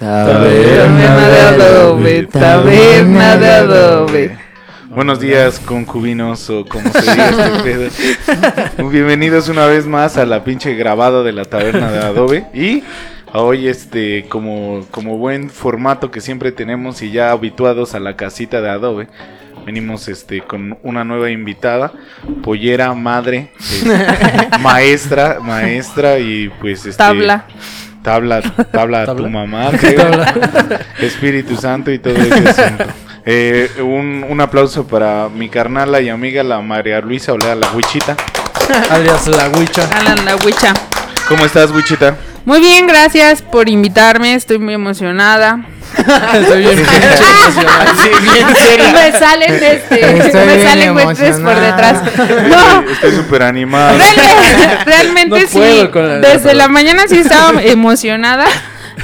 Taberna de adobe, taberna de adobe. Buenos días, concubinos o como se diga este pedo. Bienvenidos una vez más a la pinche grabada de la taberna de Adobe. Y hoy, este, como, como buen formato que siempre tenemos y ya habituados a la casita de Adobe, venimos este con una nueva invitada, pollera, madre, eh, maestra, maestra y pues este. Tabla. Tabla, tabla, a tu ¿Tabla? mamá, creo. Espíritu Santo y todo ese asunto. Eh, un, un aplauso para mi carnala y amiga, la María Luisa Olea, la Wichita. alias la huicha. Alan la huicha. ¿Cómo estás, Wichita? Muy bien, gracias por invitarme. Estoy muy emocionada. Estoy bien pinche emocionado. me salen este, Estoy me bien salen güeyes por emocionada. detrás. No, Estoy súper animado. realmente, realmente No sí. la- Desde la mañana sí estaba emocionada.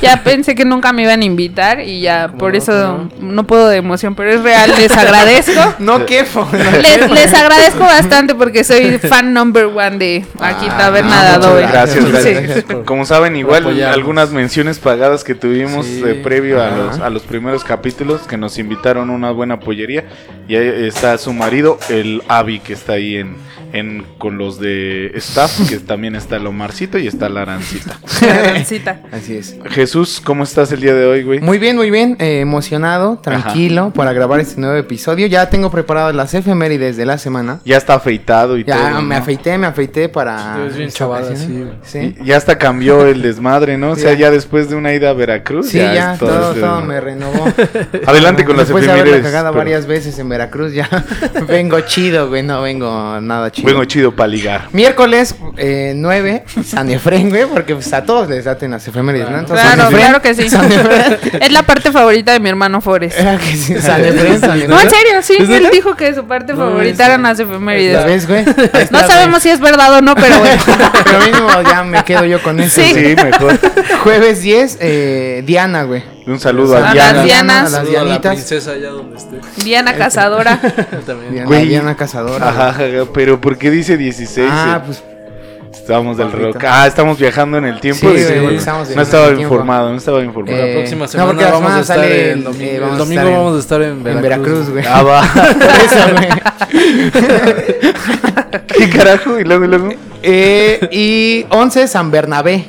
Ya pensé que nunca me iban a invitar y ya por no, eso no puedo de emoción, pero es real, les agradezco. No, qué fo- Les, les agradezco bastante porque soy fan number one de aquí Ah, Taberna no, de muchas Adobe. Gracias, Sí. gracias. Por- Como saben, igual algunas menciones pagadas que tuvimos Sí. eh, previo a los, a los primeros capítulos que nos invitaron a una buena pollería. Y ahí está su marido, el Avi, que está ahí en, en con los de staff, que también está el Omarcito y está la Arancita. Graciasita. Así es. Jesús, ¿cómo estás el día de hoy, güey? Muy bien, muy bien. eh, emocionado, tranquilo para grabar este nuevo episodio. Ya tengo preparadas las efemérides de la semana. Ya está afeitado y todo. Ya me ¿no? afeité, me afeité para. Te ves bien. Sí. Y Ya hasta cambió el desmadre, ¿no? O sea, Ya. ya después de una ida a Veracruz. Sí, ya, es todo, todo me renovó. Adelante con las Después de haberla efemérides. cagado pero varias veces en Veracruz, ya vengo chido, güey. No vengo nada chido. Vengo chido para ligar. Miércoles eh, 9, San Efren, güey, porque pues, a todos les daten las efemérides, ¿no? Entonces, Claro, Efren, claro que sí. San Efren. Es la parte favorita de mi hermano Forrest. Era que sí, San Efren, San Efren. No, en serio, sí. ¿Es Él dijo que su parte No, favorita eran las efemérides. ¿Ya ves, güey? No sabemos si es verdad o no, pero bueno. Pero mínimo ya me quedo yo con eso. Sí. güey. Sí, mejor. Jueves 10, eh, Diana, güey. Un saludo A a las Diana. Dianas. A las Saludo a la Dianitas. princesa allá donde esté. Diana Cazadora. También. Diana, Güey. Diana Cazadora. Ajá, pero ¿por qué dice 16? Ah, Eh, pues Estamos del rock. Ah, estamos viajando en el tiempo. Sí, porque estamos no estaba el informado, no estaba informado. Eh, La próxima no, semana vamos a estar sale en el- domingo. eh, el vamos a domingo estar en- vamos a estar en en Veracruz. Veracruz, güey. Ah, va. ¿Qué carajo? Y luego, y luego. Eh, y 11, San Bernabé.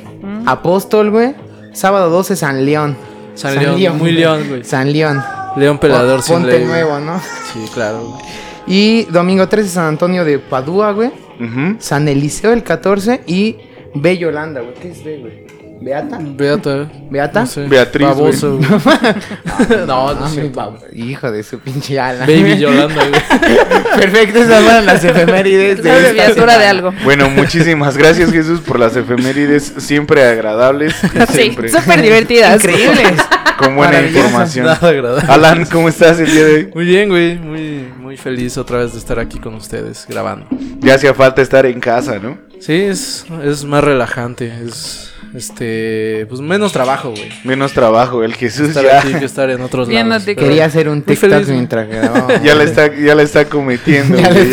Apóstol, güey. Sábado 12, San León. San León, muy León, güey. San León. León Pelador sin Ponte ley, nuevo, ¿no? Sí, claro. güey. Y domingo 13, San Antonio de Padua, güey. Ujú. San Eliseo el 14 y B. Yolanda, güey. ¿Qué es B, güey? ¿Beata? Beata. ¿Beata? No sé. Beatriz, Baboso, güey. no, no Ah, bab- Hijo de su pinche ala. Baby Yolanda, güey. Perfecto, esas fueron las efemérides Es de esta semana. de algo. Bueno, muchísimas gracias Jesús por las efemérides siempre agradables. y Sí, siempre súper divertidas. Increíbles. con buena información. Nada agradable. Alan, ¿cómo estás el día de hoy? Muy bien, güey. Muy, muy feliz otra vez de estar aquí con ustedes grabando. Ya hacía falta estar en casa, ¿no? Sí, es, es más relajante. Es, este, pues menos trabajo, güey. Menos trabajo, el Jesús Estar ya, aquí que estar en otros lados. Quería hacer un TikTok mientras grababa. ya la está, ya la está cometiendo. Ya le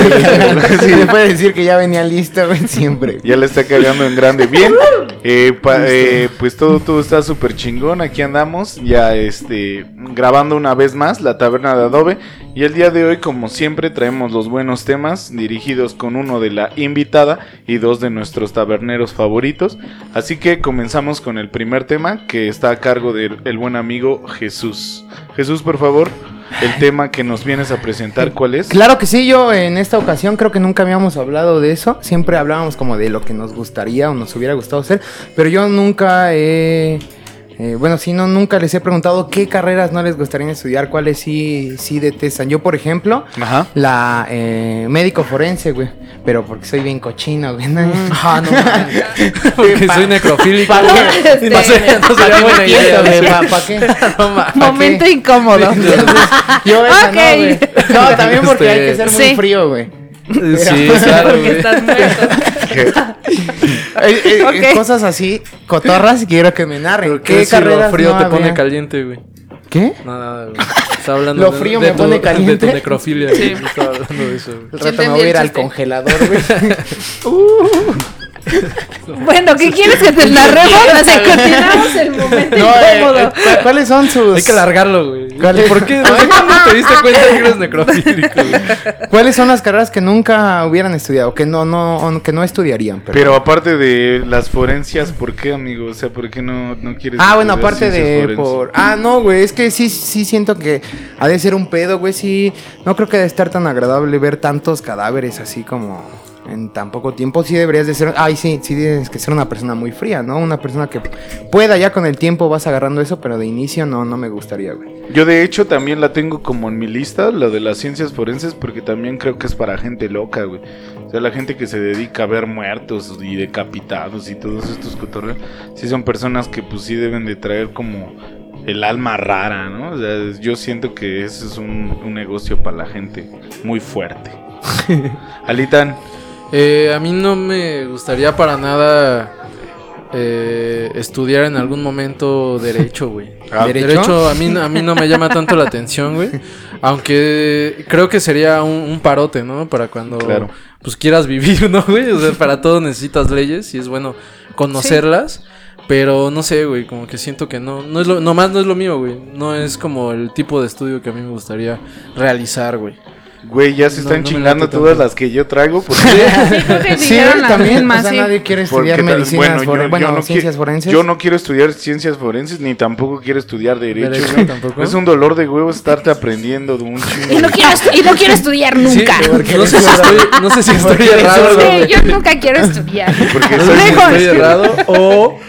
sí, le puede decir que ya venía listo, güey, siempre. Ya la está cagando en grande. Bien, eh, pa- eh, pues todo, todo está súper chingón. Aquí andamos, ya este, grabando una vez más la taberna de Adobe. Y el día de hoy, como siempre, traemos los buenos temas dirigidos con uno de la invitada y dos de nuestros taberneros favoritos. Así que comenzamos con el primer tema que está a cargo del el buen amigo Jesús. Jesús, por favor, el tema que nos vienes a presentar, ¿cuál es? Claro que sí, yo en esta ocasión creo que nunca habíamos hablado de eso. Siempre hablábamos como de lo que nos gustaría o nos hubiera gustado hacer. Pero yo nunca he. Bueno, sí, no, nunca les he preguntado qué carreras no les gustaría estudiar, cuáles sí, sí detestan. Yo, por ejemplo, Ajá. la eh, médico forense, güey. Pero porque soy bien cochino, güey. ¿no? Ah, no. Porque soy necrofílico. ¿Pa' güey. qué? Momento incómodo. Yo esa Ok. no, güey. No, también porque hay que ser muy sí. frío, güey. Sí, claro, Porque güey. estás muerto. Eh, Cosas así, cotorras, quiero que me narren. ¿Qué ¿Qué carreras frío no te pone caliente, güey? ¿Qué? No, nada, güey. Estaba hablando Lo de- frío de me pone tu- caliente. De tu necrofilia, Sí. güey. No Estaba hablando de eso, güey. El Sí rato me voy a ir al congelador, güey. Bueno, ¿qué quieres que te narremos? O sea, continuamos el momento No, eh, incómodo. eh, ¿cu- ¿Cuáles son sus...? Hay que largarlo, güey. ¿Cuál- ¿Por qué? ¿Desde cuándo te diste cuenta que eres necrofílico, güey? ¿Cuáles son las carreras que nunca hubieran estudiado? Que no, no, que no estudiarían. perdón? Pero aparte de las forencias, ¿por qué, amigo? O sea, ¿por qué no, no quieres Ah, bueno, aparte de por... Ah, no, güey, es que sí, sí siento que ha de ser un pedo, güey, sí. No creo que debe estar tan agradable ver tantos cadáveres así como en tan poco tiempo. Sí deberías de ser... Ay, sí, sí tienes que ser una persona muy fría, ¿no? Una persona que pueda, ya con el tiempo vas agarrando eso, pero de inicio no, no me gustaría, güey. Yo de hecho también la tengo como en mi lista, la de las ciencias forenses, porque también creo que es para gente loca, güey. O sea, la gente que se dedica a ver muertos y decapitados y todos estos cotorreos, sí son personas que pues sí deben de traer como el alma rara, ¿no? O sea, yo siento que ese es un, un negocio para la gente muy fuerte. Alitan, Eh, a mí no me gustaría para nada eh, estudiar en algún momento derecho, güey. Ah, ¿Derecho? Derecho a mí, a mí no me llama tanto la atención, güey. Aunque creo que sería un, un parote, ¿no? Para cuando Claro. pues quieras vivir, ¿no, güey? O sea, para todo necesitas leyes y es bueno conocerlas. Pero no sé, güey, como que siento que no, no es lo, nomás no es lo mío, güey. No es como el tipo de estudio que a mí me gustaría realizar, güey. Güey, ya se están no chingando todas las que yo traigo. Porque... Sí, Sí, también, mismas, o sea, sí. nadie quiere estudiar medicinas, yo- yo bueno, no ciencias forenses. Yo no quiero estudiar ciencias forenses ni tampoco quiero estudiar derecho. Tampoco. Es un dolor de huevos estarte aprendiendo de un chingo. Y no quiero, estu- y no quiero estudiar nunca. Sí, porque no sé si estoy, no sé si estoy eres errado, yo nunca quiero estudiar. Porque No soy- sé si Lejos. estoy errado o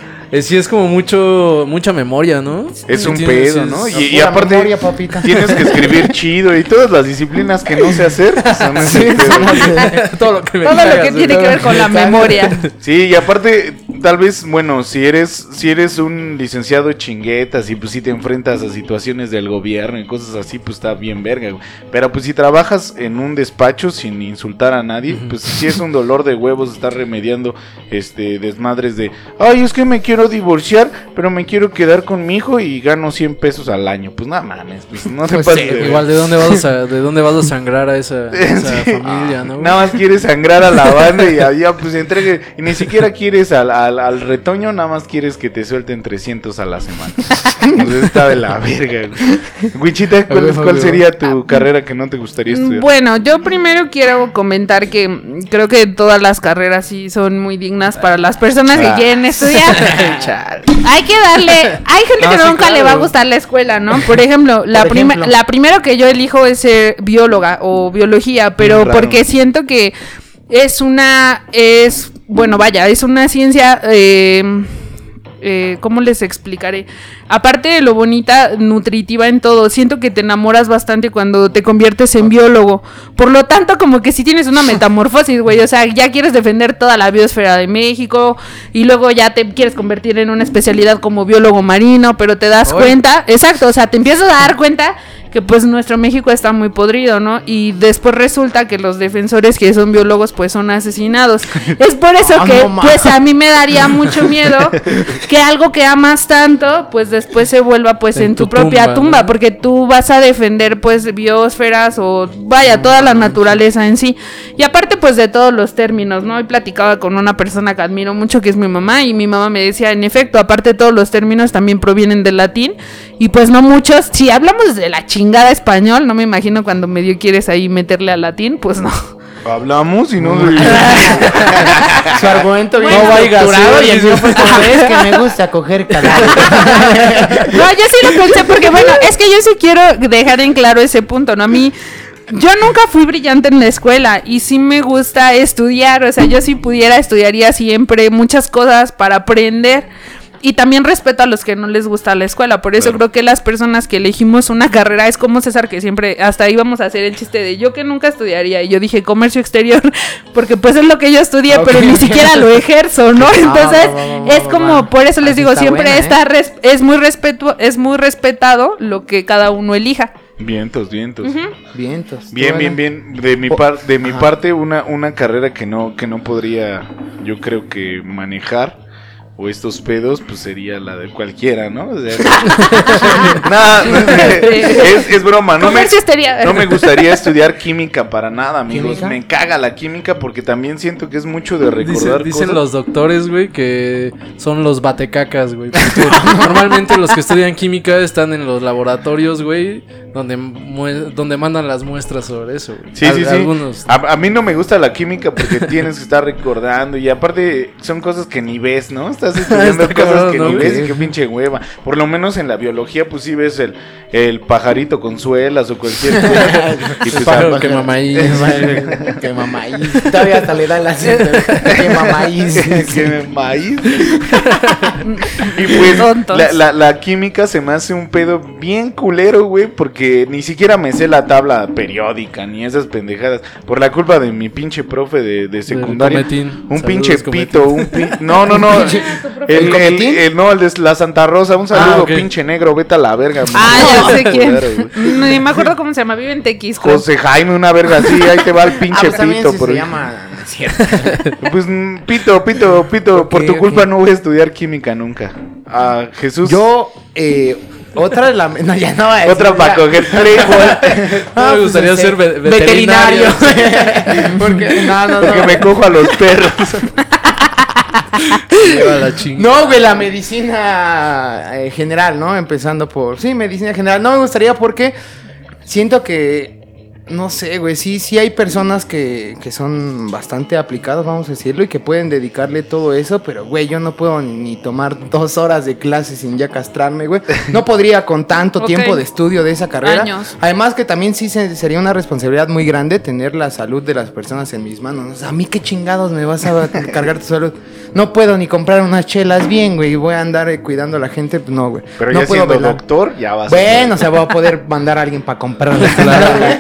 sí es como mucho mucha memoria, ¿no? Es un pedo, ¿no? Y, y Pura aparte memoria, papita. tienes que escribir chido y todas las disciplinas que no sé hacer son ese Sí, pedo. todo lo que me Todo lo que tiene que ver con la memoria. Sí, y aparte, tal vez, bueno, si eres, si eres un licenciado chinguetas y pues si te enfrentas a situaciones del gobierno y cosas así, pues está bien verga, güey. Pero pues si trabajas en un despacho sin insultar a nadie, pues sí es un dolor de huevos estar remediando este desmadres de, ay, es que me quiero divorciar, pero me quiero quedar con mi hijo y gano 100 pesos al año. Pues nada mames, pues no te Pues pases sí, de verga. Igual de dónde vas a de dónde vas a sangrar a esa, esa Sí. familia, ¿no? güey? Nada más quieres sangrar a la banda y allá pues entregue. Y ni siquiera quieres al, al, al retoño, nada más quieres que te suelten 300 a la semana. Entonces está de la verga. güey. Wichita, ¿cuál, sería tu carrera que no te gustaría estudiar? Bueno, yo primero quiero comentar que mm, creo que todas las carreras sí son muy dignas para las personas que Ah. quieren estudiar. Chale. Hay que darle, hay gente No, que sí, nunca le va a gustar la escuela, ¿no? Por ejemplo, la Por prima- ejemplo. la primero que yo elijo es ser bióloga o biología, pero Raro. porque siento que es una, es, bueno, vaya, es una ciencia, eh, eh, ¿cómo les explicaré? Aparte de lo bonita, nutritiva en todo, siento que te enamoras bastante cuando te conviertes en biólogo. Por lo tanto, como que si tienes una metamorfosis, güey. O sea, ya quieres defender toda la biosfera de México y luego ya te quieres convertir en una especialidad como biólogo marino, pero te das cuenta, exacto, o sea, te empiezas a dar cuenta que pues nuestro México está muy podrido, ¿no? Y después resulta que los defensores que son biólogos pues son asesinados. Es por eso Ah, que no pues a mí me daría mucho miedo que algo que amas tanto pues después se vuelva pues en, En tu, tu propia tumba, tumba, ¿no? porque tú vas a defender pues biosferas o vaya toda la naturaleza en sí. Y aparte pues de todos los términos, ¿no? Hoy platicaba con una persona que admiro mucho que es mi mamá y mi mamá me decía, en efecto, aparte todos los términos también provienen del latín y pues no muchos, si hablamos de la chingada español, no me imagino cuando medio quieres ahí meterle al latín, pues no. Hablamos y no. Su argumento bien No vaya a estructurado ser, y el mío fue como, es que me gusta coger cadáveres. No, yo sí lo pensé porque, bueno, es que yo sí quiero dejar en claro ese punto, ¿no? A mí, yo nunca fui brillante en la escuela y sí me gusta estudiar, o sea, yo si pudiera estudiaría siempre muchas cosas para aprender. Y también respeto a los que no les gusta la escuela. Por eso Claro. creo que las personas que elegimos una carrera es como César, que siempre hasta ahí vamos a hacer el chiste de yo que nunca estudiaría. Y yo dije comercio exterior, porque pues es lo que yo estudié, pero ni siquiera lo ejerzo, ¿no? Entonces, va, va, va, es como, va. por eso les Así digo, está siempre buena, ¿eh? está res- es muy respetu es muy respetado lo que cada uno elija. Vientos, vientos. Vientos. Bien, bien, bien. De mi, par- de mi ajá. parte, una, una carrera que no, que no podría, yo creo que manejar, o estos pedos, pues sería la de cualquiera, ¿no? O sea, nada, es, es broma, no me, no gustaría estudiar química para nada, amigos. ¿Química? Me caga la química porque también siento que es mucho de recordar dicen cosas. los doctores, güey, que son los batecacas, güey. porque Normalmente los que estudian química están en los laboratorios, güey, donde, mue- donde mandan las muestras sobre eso, güey. Sí, sí, sí. Algunos. A, a mí no me gusta la química porque tienes que estar recordando y aparte son cosas que ni ves, ¿no? Estás estudiando Está cosas cabrón, que ¿no? ni ves y qué pinche hueva. Por lo menos en la biología pues sí ves el, el pajarito con suelas o cualquier cosa. y pues, pájaro que mamaí. que mamaís. Todavía hasta le da la Que mamaís. que maíz. y pues la, la- la química se me hace un pedo bien culero, güey, porque ni siquiera me sé la tabla periódica ni esas pendejadas. Por la culpa de mi pinche profe de, de secundaria. Un Saludos, pinche Cometín. pito, un pi- No, no, no. El, ¿El el- Cometín? el- no, el de la Santa Rosa. Un saludo, Ah, ok. pinche negro. Vete a la verga. Ah, ya sé quién. Ni me acuerdo cómo se llama. Vive en Tequis. creo. José Jaime, una verga así. Ahí te va el Ah, pinche pues también pito. sí por se ahí. llama. Cierto. Pues pito, pito, pito. Por tu culpa no voy a estudiar química nunca. Ah, Jesús. Yo, eh, otra de la. No, ya no voy a decir, Otra para coger playboy. Ah, me gustaría ser ve- veterinario. veterinario. Porque, no, no, Porque me cojo a los perros. La. No, güey, la medicina eh, general, ¿no? Empezando por. Sí, medicina general. No me gustaría porque siento que. No sé, güey. Sí, sí hay personas que, que son bastante aplicadas, vamos a decirlo, y que pueden dedicarle todo eso, pero, güey, yo no puedo ni, tomar dos horas de clase sin ya castrarme, güey. No podría con tanto tiempo de estudio de esa carrera. Años. Además que también sí se- sería una responsabilidad muy grande tener la salud de las personas en mis manos. A mí qué chingados me vas a cargar tu salud. No puedo ni comprar unas chelas bien, güey. y Voy a andar eh, cuidando a la gente. Pues no, güey. Pero no ya siendo velar. doctor, ya vas Bueno, o sea, voy a poder mandar a alguien para comprar. Claro, güey.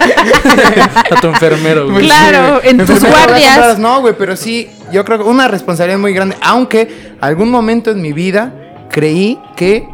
A tu enfermero, güey. Claro, en tus guardias. No, güey, pero sí, yo creo que una responsabilidad muy grande. Aunque algún momento en mi vida creí que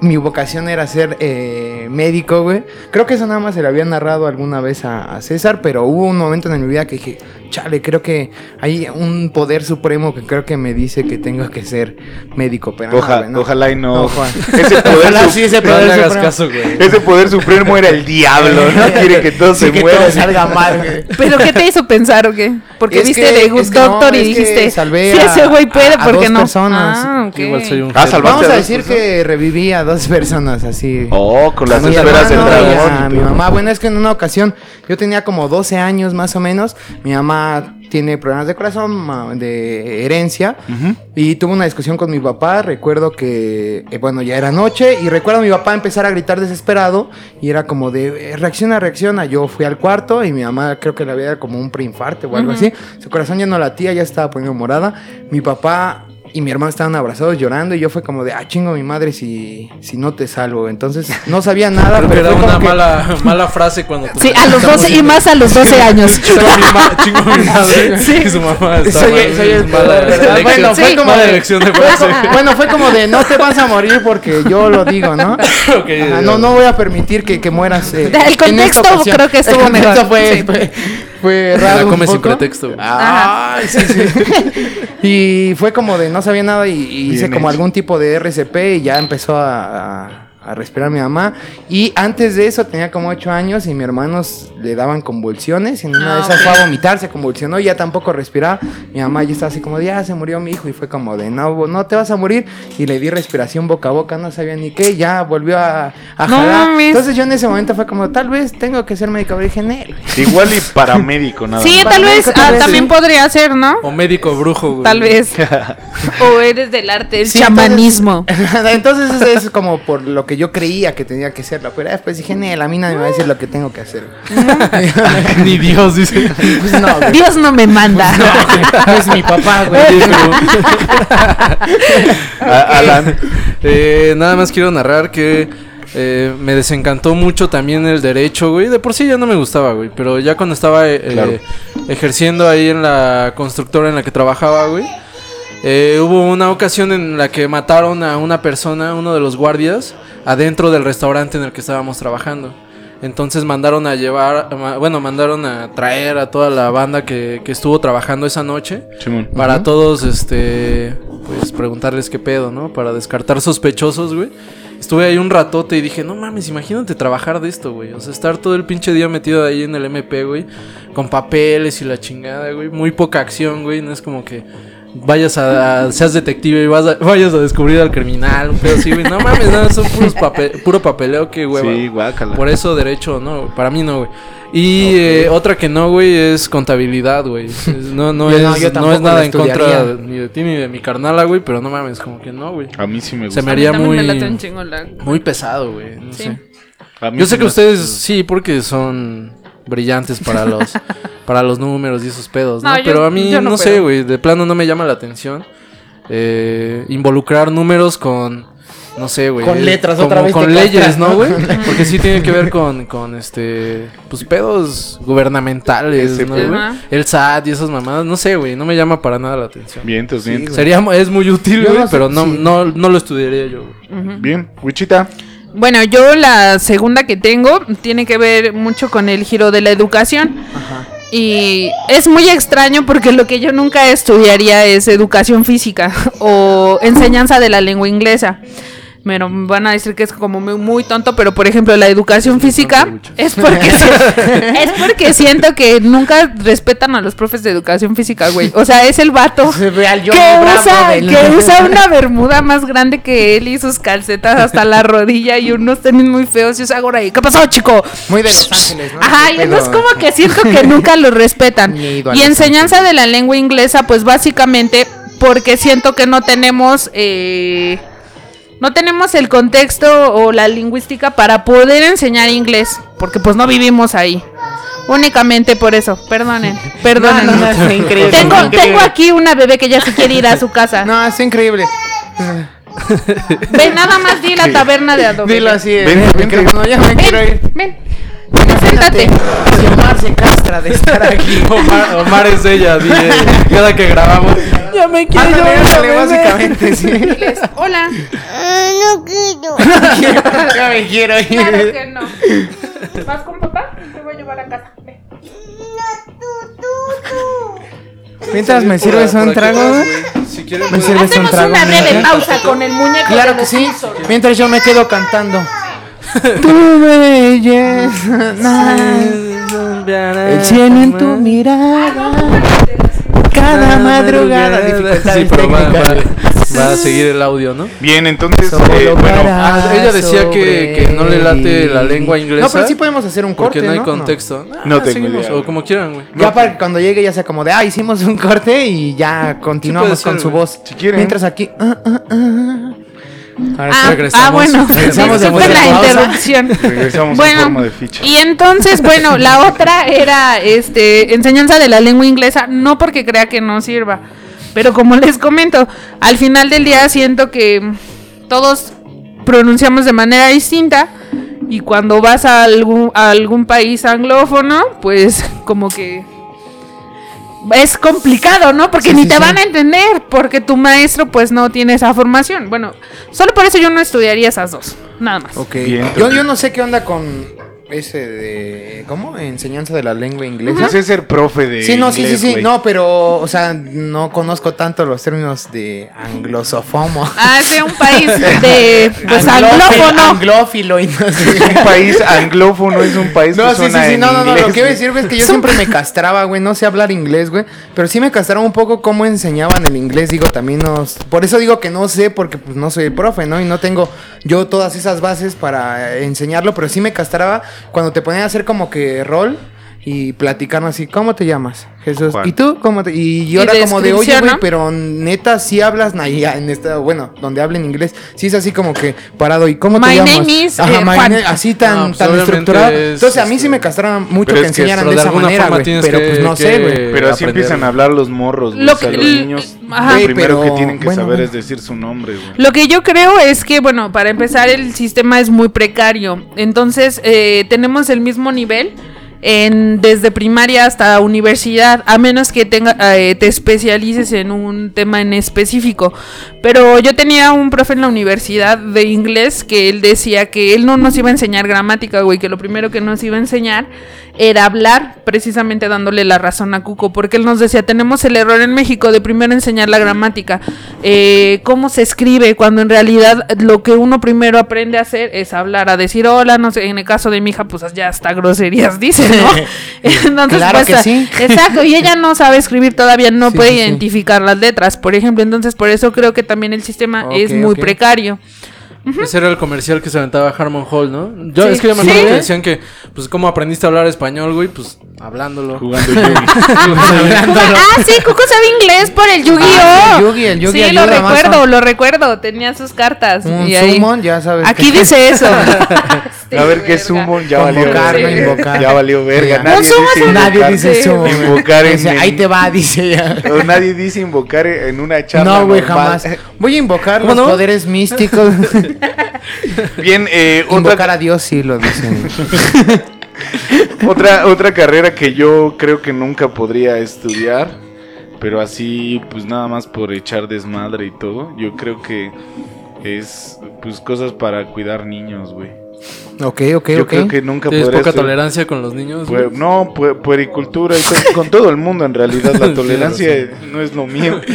mi vocación era ser eh, médico, güey. Creo que eso nada más se lo había narrado alguna vez a, a César, pero hubo un momento en mi vida que dije, chale, creo que hay un poder supremo que creo que me dice que tengo que ser médico. Pero Oja- no. Ojalá y no. No, Juan. ese poder, Ojalá su- sí, ese No poder le hagas supremo. caso, güey. ese poder supremo era el diablo, ¿no? Quiere que todo Sí, se que muera. todo salga mal, güey. ¿Pero qué te hizo pensar o qué? Porque Es viste que- de Good es que no, Doctor y dijiste, salvé si a- ese güey puede, a- a ¿por qué dos no? personas. Ah. Igual soy un Ah, Vamos a decir personas. que reviví a dos personas así. Oh, con las esferas del dragón. mi mamá. Bueno, es que en una ocasión yo tenía como 12 años más o menos. Mi mamá tiene problemas de corazón, de herencia. Y tuve una discusión con mi papá. Recuerdo que, eh, bueno, ya era noche. Y recuerdo a mi papá empezar a gritar desesperado. Y era como de, eh, reacciona, reacciona. Yo fui al cuarto y mi mamá creo que le había dado como un preinfarto o algo así. Su corazón ya no latía, ya estaba poniendo morada. Mi papá y mi hermano estaban abrazados llorando. Y yo fue como de, ah, chingo mi madre si, si no te salvo. Entonces no sabía nada. Pero era fue como una que- mala, mala frase cuando Sí, a los está 12 y más a los 12 años. Chingo mi, madre. Sí. Y su mamá está Soy, mal, soy el mala poder, ¿verdad? elección. Bueno, fue como Mala de, elección de fue frase. como- bueno, fue como de no te vas a morir porque yo lo digo, ¿no? Ajá, no, no voy a permitir que, que mueras. eh, El en esta contexto creo que estuvo El contexto mejor, Fue, sí. fue, fue La raro. un come sin pretexto. Ay, sí, sí. y fue como de no sabía nada y, y hice como algún tipo de RCP y ya empezó a, a- a respirar mi mamá. Y antes de eso tenía como 8 años y mis hermanos le daban convulsiones. Y en una de Ah, esas ok. fue a vomitar, se convulsionó y ya tampoco respiraba. Mi mamá ya estaba así como de, ya se murió mi hijo. Y fue como de, no, no te vas a morir. Y le di respiración boca a boca, no sabía ni qué. Ya volvió a, a No jalar. mames. Entonces yo en ese momento fue como, tal vez tengo que ser médico virgen. él. Igual y paramédico, nada Sí, más. tal vez, ah, vez, también sí. podría ser, ¿no? O médico brujo, güey. Tal vez. o eres del arte, el Sí, chamanismo. Entonces eso es como por lo que yo creía que tenía que serlo. Pero después dije, "Nel, a mí nadie me va a decir lo que tengo que hacer. Ni Dios dice. pues no, güey. Dios no me manda. No es mi papá, güey. Alan. Eh, nada más quiero narrar que eh, me desencantó mucho también el derecho, güey. De por sí ya no me gustaba, güey. Pero ya cuando estaba eh, Claro. eh, ejerciendo ahí en la constructora en la que trabajaba, güey. Eh, hubo una ocasión en la que mataron a una persona, uno de los guardias, adentro del restaurante en el que estábamos trabajando. Entonces mandaron a llevar, bueno, mandaron a traer a toda la banda que, que estuvo trabajando esa noche. Simón. Para todos, este, pues preguntarles qué pedo, ¿no? Para descartar sospechosos, güey. Estuve ahí un ratote y dije, no mames, imagínate trabajar de esto, güey. O sea, estar todo el pinche día metido ahí en el MP, güey. Con papeles y la chingada, güey. Muy poca acción, güey. No es como que vayas a, a- seas detective y vas a- vayas a descubrir al criminal, un pedo así, güey. No mames, no, son puros papel, puro papeleo, qué hueva. Sí, guácala. Por eso derecho, no, para mí no, güey. Y eh, otra que no, güey, es contabilidad, güey. No, no, es, no es nada en contra de- ni de ti ni de mi carnala, güey, pero no mames, como que no, güey. A mí sí me Se gusta. me A mí haría muy, me la- muy pesado, güey. No Sí. sé. A mí Yo sí sé que me- ustedes sí, porque son brillantes para los para los números y esos pedos, ¿no? No, yo- pero a mí no, no sé, güey, de plano no me llama la atención eh, involucrar números con no sé, güey. Con letras, como otra vez con leyes, ¿no, güey? Porque sí tiene que ver con con este pues pedos gubernamentales, Ese ¿no, pedo. güey? Ajá. El SAT y esas mamadas, no sé, güey, no me llama para nada la atención. Bien, entonces Sí, bien. güey. Sería es muy útil, güey, pero no, sí. no no lo estudiaría yo. güey. Bien, Wichita. Bueno, yo la segunda que tengo tiene que ver mucho con el giro de la educación. Y es muy extraño porque lo que yo nunca estudiaría es educación física o enseñanza de la lengua inglesa. Pero me van a decir que es como muy, muy tonto, pero por ejemplo la educación física es porque, es porque siento que nunca respetan a los profes de educación física, güey. O sea, es el vato al que usa, del- que usa una bermuda más grande que él y sus calcetas hasta la rodilla y unos tenis muy feos y usa gorra ahí. ¿Qué pasó, chico? Muy de Los Ángeles, ¿no? Ajá, y entonces como que siento que nunca lo respetan. Y enseñanza de la lengua inglesa, pues básicamente porque siento que no tenemos... eh, no tenemos el contexto o la lingüística para poder enseñar inglés, porque pues no vivimos ahí. Únicamente por eso, perdonen, perdonen. No, no, no, increíble, tengo, increíble. tengo aquí una bebé que ya se quiere ir a su casa. No, es increíble. Ven, nada más di la taberna de Adobe. Dilo así, Ven, ven, vente. micrófono, ya me quiero ir. Ven, ven. Siéntate. Si Omar se castra de estar aquí. Omar, Omar es ella, dile, cada que grabamos. Ya me quiero Ándale, yo, ándale, básicamente, sí. Diles, Hola. Ya me quiero Claro ir. que no. ¿Vas con papá? Te voy a llevar a casa. Ven. Mientras me sirves un trago. Si quieres, Me sirves un Hacemos trago. una breve ¿no? pausa con el muñeco Claro que sí. Mientras yo me quedo cantando. Tu belleza. El cielo en tu mirada. Cada madrugada. Sí, pero va, va- va a seguir el audio, ¿no? Bien, entonces, eh, bueno, Ah, ella decía que, que no le late la lengua inglesa. No, pero sí podemos hacer un corte, Porque no hay ¿no? contexto. No Ah, tengo seguimos, idea, O como quieran, güey. Ya para que cuando llegue ya sea como de, ah, hicimos un corte y ya continuamos Sí con ser, su voz. Si quieren. Mientras aquí. ah, ah, ah. Ahora Ah, regresamos. ah, bueno, Regresamos de la interrupción. regresamos Bueno, en forma de ficha. Y entonces, bueno, la otra era este enseñanza de la lengua inglesa, no porque crea que no sirva, pero como les comento, al final del día siento que todos pronunciamos de manera distinta y cuando vas a algún, a algún país anglófono, pues como que es complicado, ¿no? Porque Sí, ni sí, te sí. van a entender, porque tu maestro pues no tiene esa formación. Bueno, solo por eso yo no estudiaría esas dos, nada más. Ok. Bien, yo, yo no sé qué onda con ese de. ¿Cómo? Enseñanza de la lengua inglesa. Ese es ser profe de Sí, no, sí, sí, sí. No, pero, o sea, no conozco tanto los términos de anglosofomo. Ah, es de un país de pues anglófono. Anglófilo y no sé. Un país anglófono es un país No, que sí, sí, suena sí, en no, no, no, lo que iba a decir, güey, es que yo siempre me castraba, güey, no sé hablar inglés, güey, pero sí me castraba un poco cómo enseñaban el inglés, digo, también nos... Por eso digo que no sé, porque pues no soy profe, ¿no? Y no tengo yo todas esas bases para enseñarlo, pero sí me castraba cuando te ponían a hacer como que rol y platicarnos así, ¿cómo te llamas? Jesús. Juan. ¿Y tú? ¿Cómo te...? Y, Y yo era como de, oye, güey, ¿no? pero neta, sí hablas na- en esta, bueno, donde hablen inglés, sí es así como que parado, ¿y cómo My te llamas? name is, Ajá, eh, my Juan. name- así tan, No, pues, tan estructurado. es, Entonces, a mí sí este, me castraron mucho pero que es que enseñaran de de esa alguna manera, güey. Pero que- pues no sé, güey. Pero así aprender, empiezan a hablar los morros, güey. Lo o sea, los niños ajá. lo primero pero, que tienen que bueno, saber bueno. es decir su nombre, güey. Lo que yo creo es que, bueno, para empezar, el sistema es muy precario. Entonces, eh, tenemos el mismo nivel en, desde primaria hasta universidad, a menos que tenga, eh, te especialices en un tema en específico. Pero yo tenía un profe en la universidad de inglés que él decía que él no nos iba a enseñar gramática, güey, que lo primero que nos iba a enseñar era hablar, precisamente dándole la razón a Cuco, porque él nos decía, tenemos el error en México de primero enseñar la gramática, eh, cómo se escribe, cuando en realidad lo que uno primero aprende a hacer es hablar, a decir hola, no sé, en el caso de mi hija, pues ya hasta groserías dice, ¿no? Entonces, Claro pues, que sí. Exacto, y ella no sabe escribir todavía, no Sí, puede sí, identificar las letras, por ejemplo, entonces por eso creo que también el sistema es muy precario. Ese era el comercial que se aventaba Harmon Hall, ¿no? Yo Sí. es que yo me Sí. acuerdo que decían que, pues, ¿cómo aprendiste a hablar español, güey? Pues, hablándolo. Jugando Yugi. Ah, sí, Cuco sabe inglés por el Yu-Gi-Oh! Ah, el Yugi, el Yugi sí, lo más, recuerdo, ¿no? lo recuerdo. Tenía sus cartas. Un y ahí- summon, ya sabes. Aquí que- dice eso. A ver qué sumo, ya valió no invocar. Ya valió verga. Nadie dice es una- Nadie invocar. dice Sí. güey. Invocar en- Dice, ahí te va, dice ya. Nadie dice invocar en una charla. No, güey, jamás. Voy a invocar ¿Cómo los no? poderes místicos. Bien, eh, Invocar otra, a Dios sí lo dicen. otra, otra carrera que yo creo que nunca podría estudiar, pero así, pues nada más por echar desmadre y todo. Yo creo que es, pues, cosas para cuidar niños, güey. Ok, ok, Yo ok. creo que nunca ¿Tienes podría poca estudiar- tolerancia con los niños? No, pu- puericultura y todo, con todo el mundo en realidad la tolerancia no es lo mío.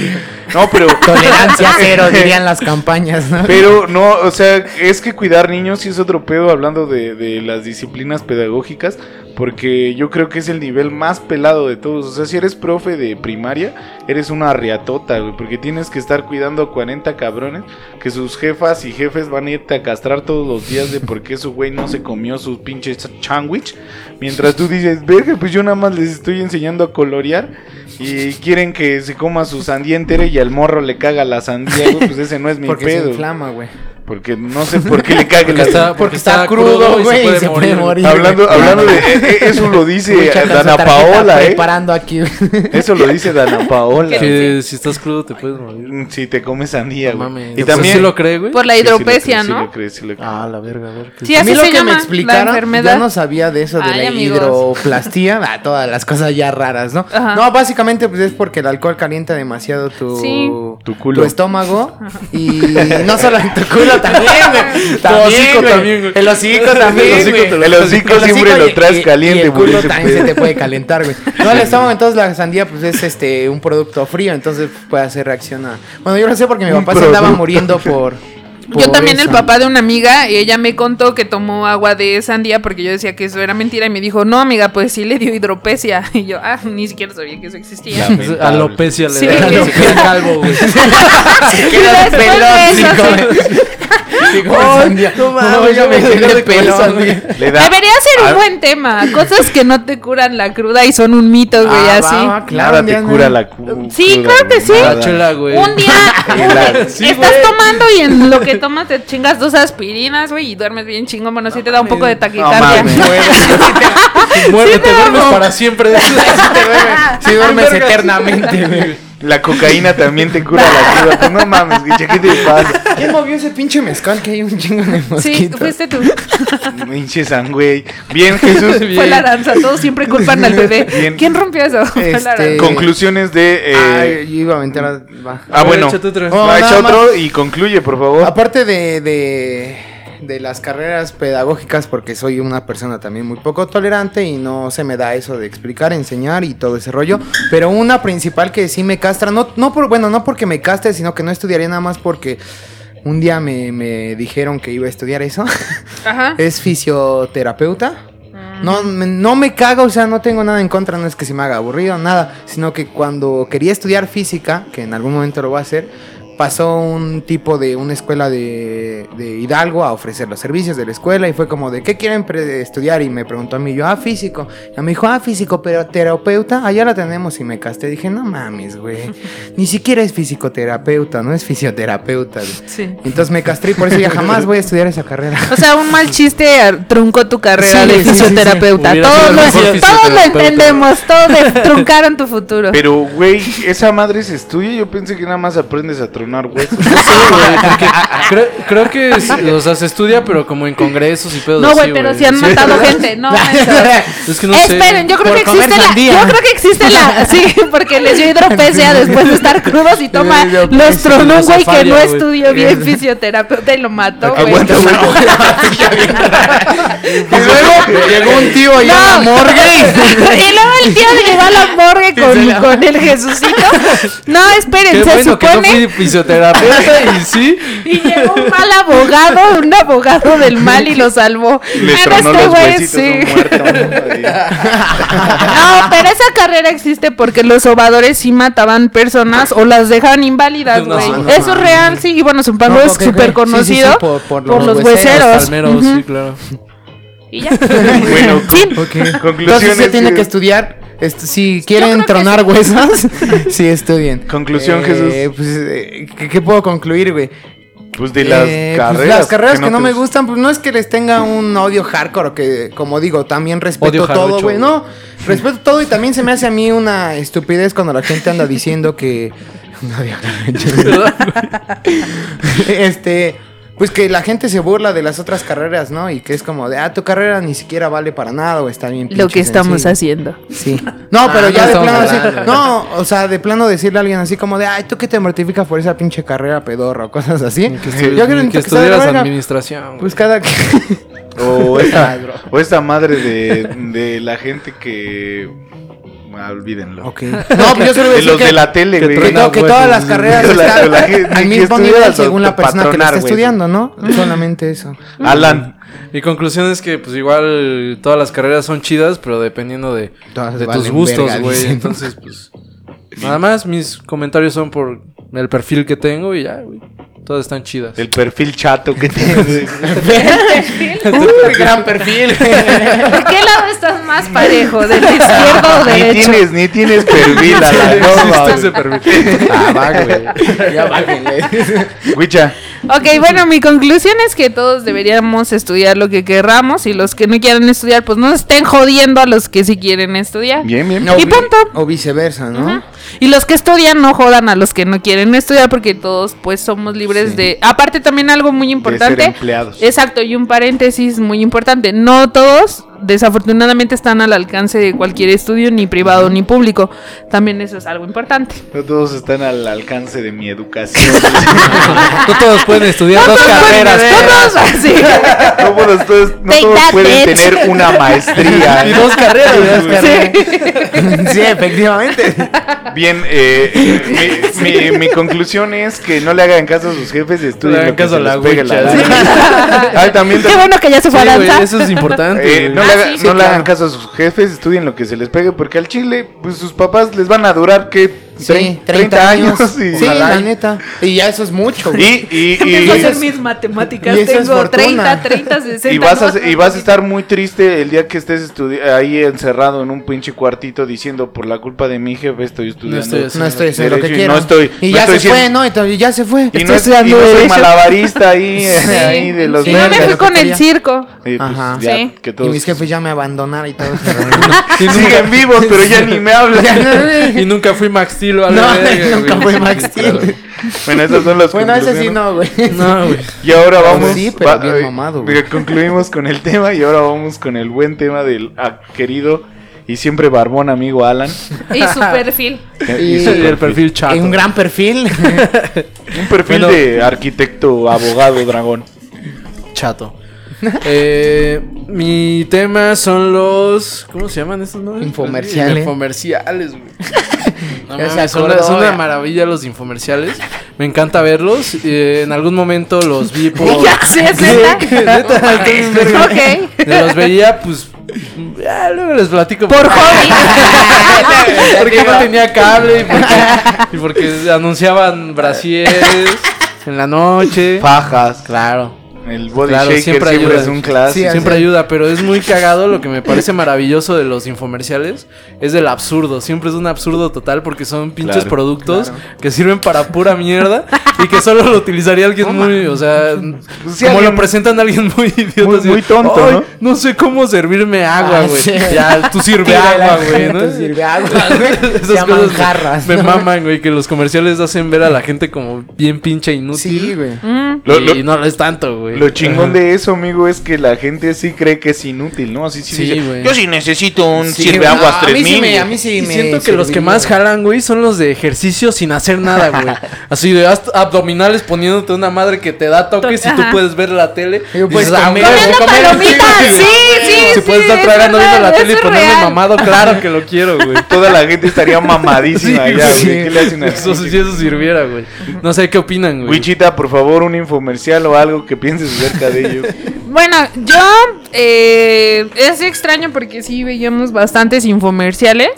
No, pero Tolerancia cero, dirían las campañas, ¿no? pero no, o sea, es que cuidar niños sí es otro pedo hablando de, de las disciplinas pedagógicas, porque yo creo que es el nivel más pelado de todos. O sea, si eres profe de primaria, eres una riatota, güey, porque tienes que estar cuidando a 40 cabrones que sus jefas y jefes van a irte a castrar todos los días de por qué su güey no se comió su pinche sándwich. Mientras tú dices, verga, pues yo nada más les estoy enseñando a colorear y quieren que se coma su sandía entera y al morro le caga la sandía, güey, pues ese no es mi Porque pedo. se inflama, güey. Porque no sé por qué le caga Porque la está, porque está está crudo, y güey, se puede, y se morir. puede morir. Hablando, hablando de eh, eso lo dice Dana Paola, eh. Preparando aquí. Eso lo dice Dana Paola. Que si estás crudo te puedes morir. Mm, Si te comes sandía, No güey. mames. Y también ¿Sí lo cree, güey? Por la Sí, sí lo hidropesia, creo, sí ¿no? lo creo, sí lo creo. Ah, la verga, a ver. ¿qué- Sí, a mí lo se que llama, me explicaron, yo no sabía de eso, de Ay, la amigos. hidroplastía, ah, todas las cosas ya raras, ¿no? Ajá. No, básicamente pues es porque el alcohol calienta demasiado tu, Sí. Tu culo. tu estómago y no solo en tu culo también, güey. También, hocico güey. también, güey. El hocico también, El hocico güey. El hocico siempre y- lo traes y- caliente, y el culo también se te puede calentar, güey. No, el estómago, entonces la sandía pues es este un producto frío, entonces puede hacer reacción a... Bueno, yo lo sé porque mi papá se andaba muriendo por... Yo también el papá de una amiga, y ella me contó que tomó agua de sandía porque yo decía que eso era mentira y me dijo, no amiga, pues sí le dio hidropesia. Y yo, ah, ni siquiera sabía que eso existía. La- Es Alopecia le Sí. da. Se queda calvo, güey. Se queda Y después pelón, como- sandía. no mames, No, ya yo me quedé de pelón, Debería ser Ah, un buen tema. Cosas que no te curan la cruda y son un mito, güey, Ah, así. va, claro, Nada te no. cura la cu- Sí, cruda, claro que sí. güey. Un día Y la- Sí, estás güey. tomando y en lo que tomas te chingas dos aspirinas, güey, y duermes bien chingón. Bueno, sí te da un poco de taquicardia. Muere, te me duermes para siempre. Sí duermes eternamente, güey. La cocaína también te cura la cruda. Pues no mames, güey, ¿qué te pasa? ¿Quién movió ese pinche mezcal que hay un chingo de Sí, mosquitos? fuiste tú. Pinche güey. Bien, Jesús. Fue la danza. Todos siempre culpan al bebé. Bien. ¿Quién rompió eso? Fue la Este-. Conclusiones de. eh, Ay, yo iba a aventar a... va. ah, bueno. échate otra. Oh, Va, echa otro y concluye, por favor. Aparte de, de, de las carreras pedagógicas, porque soy una persona también muy poco tolerante y no se me da eso de explicar, enseñar y todo ese rollo. Pero una principal que sí me castra, no, no por, bueno, no porque me castre, sino que no estudiaría nada más porque un día me, me dijeron que iba a estudiar eso. Ajá. es fisioterapeuta. No, me- no me cago, o sea, no tengo nada en contra, no es que se me haga aburrido, nada, sino que cuando quería estudiar física, que en algún momento lo voy a hacer, pasó un tipo de una escuela de, de Hidalgo a ofrecer los servicios de la escuela y fue como de, ¿qué quieren estudiar? Y me preguntó a mí, yo, ah, físico. Y me dijo, ah, físico, pero terapeuta, allá la tenemos y me casté. Dije, no mames, güey, ni siquiera es fisicoterapeuta, no es fisioterapeuta. güey". Sí. Entonces me castré y por eso ya jamás voy a estudiar esa carrera. O sea, un mal chiste truncó tu carrera Sí, de sí, sí, sí. fisioterapeuta. Todos, lo, mejor todos lo fisioterapeuta. entendemos. Todos truncaron tu futuro. Pero, güey, esa madre se estudia. Yo pensé que nada más aprendes a tronar huesos. Sí, güey, porque creo, creo que, sí, o sea, se estudia, pero como en congresos y pedos No, así, güey, pero si han matado gente. No. Es que no sé. Esperen, yo creo Por que comer existe la. sandía. Yo creo que existe la. Sí, porque les dio hidropesia después de estar crudos y toma. Hidropesia, Los tronó un güey que no güey. estudió bien fisioterapeuta y lo mató, güey. Aguanta, güey. Y luego llegó un tío allá a la No. morgue. y luego el tío llegó a la con, el Jesucito. No, esperen, Qué se bueno que no supone. fui fisioterapeuta y sí. Y llegó un mal abogado, un abogado del mal y lo salvó. Le Pero tronó este los güey, huesitos sí. muerto. ¿no? Pero esa carrera existe porque los sobadores sí mataban personas o las dejaban inválidas, güey. no, Eso es real, sí. Y bueno, Zumpango No, es ok, ok. súper Sí, sí, conocido sí, por- por por, los los hueseros. Palmeros, Ujú. sí, claro. Y ya. Bueno, Fin. Entonces conclusiones. se tiene que estudiar. Este, si quieren tronar huesos, sí estudien. Conclusión, Eh, Jesús. Pues, eh, ¿qué, qué puedo concluir, güey? Pues de las Eh, pues, carreras. las carreras que no, te- me gustan, pues no es que les tenga un odio hardcore, que, como digo, también respeto Odio todo, jarocho, güey. No, respeto todo y también se me hace a mí una estupidez cuando la gente anda diciendo que. Jarocho. este. Pues que la gente se burla de las otras carreras, ¿no? Y que es como de, ah, tu carrera ni siquiera vale para nada o está bien. Lo que estamos sencilla". haciendo. Sí. No, pero Ah, ya no de plano. No, o sea, de plano decirle a alguien así como de, ay, ¿tú qué te mortificas por esa pinche carrera pedorra o cosas así? Que, Yo creo que que verga. administración. güey. Pues cada que. O esta, o esta madre de, de la gente que. Ah, olvídenlo. ok. No, yo solo voy a De decir los que, de la tele, que güey. que, todas las carreras la- están la al mismo nivel las según la persona que la está estudiando, ¿no? Solamente eso. Alan, Mi conclusión es que, pues, igual todas las carreras son chidas, pero dependiendo de, de tus gustos, güey. Entonces, pues, nada más mis comentarios son por el perfil que tengo y ya, güey. Todas están chidas. el perfil chato que tienes. Uy, gran perfil. ¿De qué lado estás más parejo? ¿Del izquierdo o ni derecho? tienes, ni tienes perfil a la Existe no, ese perfil. Ah, va, güey. ya bájenle. Ok, bueno, mi conclusión es que todos deberíamos estudiar lo que querramos y los que no quieran estudiar, pues no estén jodiendo a los que sí quieren estudiar. bien, bien. No, Y punto. O viceversa, ¿no? Y los que estudian no jodan a los que no quieren estudiar porque todos pues somos libres Sí. de... Aparte también algo muy importante. empleados. Exacto, y un paréntesis muy importante. No todos desafortunadamente están al alcance de cualquier estudio, ni privado ni público. También eso es algo importante. No todos están al alcance de mi educación. No todos pueden estudiar dos carreras. Todos así. no todos, todos- no todos pueden tener una maestría. Y dos carreras, Dos güey. carreras. Sí, efectivamente. Bien, eh, mi, mi- mi conclusión es que no le hagan caso a sus jefes y Le estudien hagan lo que caso a la la. Ay, también, Qué bueno que ya se fue Sí, a güey, danzar. eso es importante. eh, no, Ah, le, haga- sí, no sí, le claro. hagan caso a sus jefes, estudien lo que se les pegue, porque al chile, pues sus papás les van a durar, ¿qué? Sí, 30, 30 años. y, Sí, la neta. Y ya eso es mucho, güey. y, y, y- a eso hacer es- mis matemáticas. y Tengo fortuna. 30, 30, 60. y vas, a, no, y vas a estar muy triste el día que estés estudi- ahí encerrado en un pinche cuartito diciendo por la culpa de mi jefe estoy estudiando. estoy haciendo- No estoy haciendo lo que Derecho y quiero. no estoy- y no ya estoy se fue, ¿no? Entonces, ya se fue. Y Estoy no, es, y no soy malabarista ahí, Sí. ahí de los Sí, yo me fui con que el circo. Pues, Ajá. ya, Sí. que Y mis jefes ya me abandonaron y todo. siguen vivos, pero ya ni me hablan. Y nunca fui Max Steel No, verga, nunca güey. fue Max Steel. Bueno, esas son las Bueno, ese sí no, güey. No, güey. Y ahora vamos. Sí, pero bien eh, mamado, güey. Concluimos con el tema y ahora vamos con el buen tema del ah, querido y siempre barbón amigo Alan. Y su perfil. Y Y su Y el perfil chato. Y un gran perfil. Un perfil Bueno. de arquitecto, abogado, dragón. chato. Eh, mi tema son los. ¿Cómo se llaman estos nombres? Infomerciales. Infomerciales, güey. No mames, son, acordó, son una maravilla los infomerciales. Me encanta verlos. eh, en algún momento los vi por. Es neta. Neta, estoy bien verga. Ok. Me los veía, pues. Ya, luego les platico. Por hobby. Porque no tenía cable y porque, y porque anunciaban brasieres en la noche. Fajas. Claro. El body Claro, shaker siempre siempre, ayuda. es un clásico. Sí, Siempre ayuda, pero es muy cagado lo que me parece maravilloso de los infomerciales. Es del absurdo. Siempre es un absurdo total porque son pinches Claro, productos que sirven para pura mierda y que solo lo utilizaría alguien muy, o sea, Sí, como alguien- lo presentan a alguien muy idiota. Muy- así, muy tonto, "Ay, ¿no?" No sé cómo servirme agua, Ah, güey. sí. Ya, tú sirve agua, güey, ¿no? tú sirve agua, güey. Esas cosas jarras. Me ¿no? maman, güey, que los comerciales hacen ver a la gente como bien pinche inútil. Sí, güey. Mm. Lo- y lo- no lo es tanto, güey. Lo chingón Ajá. de eso, amigo, es que la gente sí cree que es inútil, ¿no? Así sí, Sí, dice, güey. Yo sí necesito un Sí, sirve aguas No, a mí sí 3000. me- a mí sí Y me siento que los que más jalan, güey, son los de ejercicio sin hacer nada, güey. Así de abdominales poniéndote una madre que te da toques y tú puedes ver la tele. Y puedes Dices, "Ah, Comiendo comer, palomitas, sí, sí, sí, Si sí. puedes estar es tragando viendo la tele y ponerme mamado, claro que lo quiero, güey. Toda la gente estaría mamadísima ya, güey. ¿Qué le hacen a Eso, si eso sirviera, güey. No sé qué opinan, güey. Wichita, por favor, un infomercial o algo que pienses acerca de ello. Bueno, yo eh, es extraño porque sí veíamos bastantes infomerciales.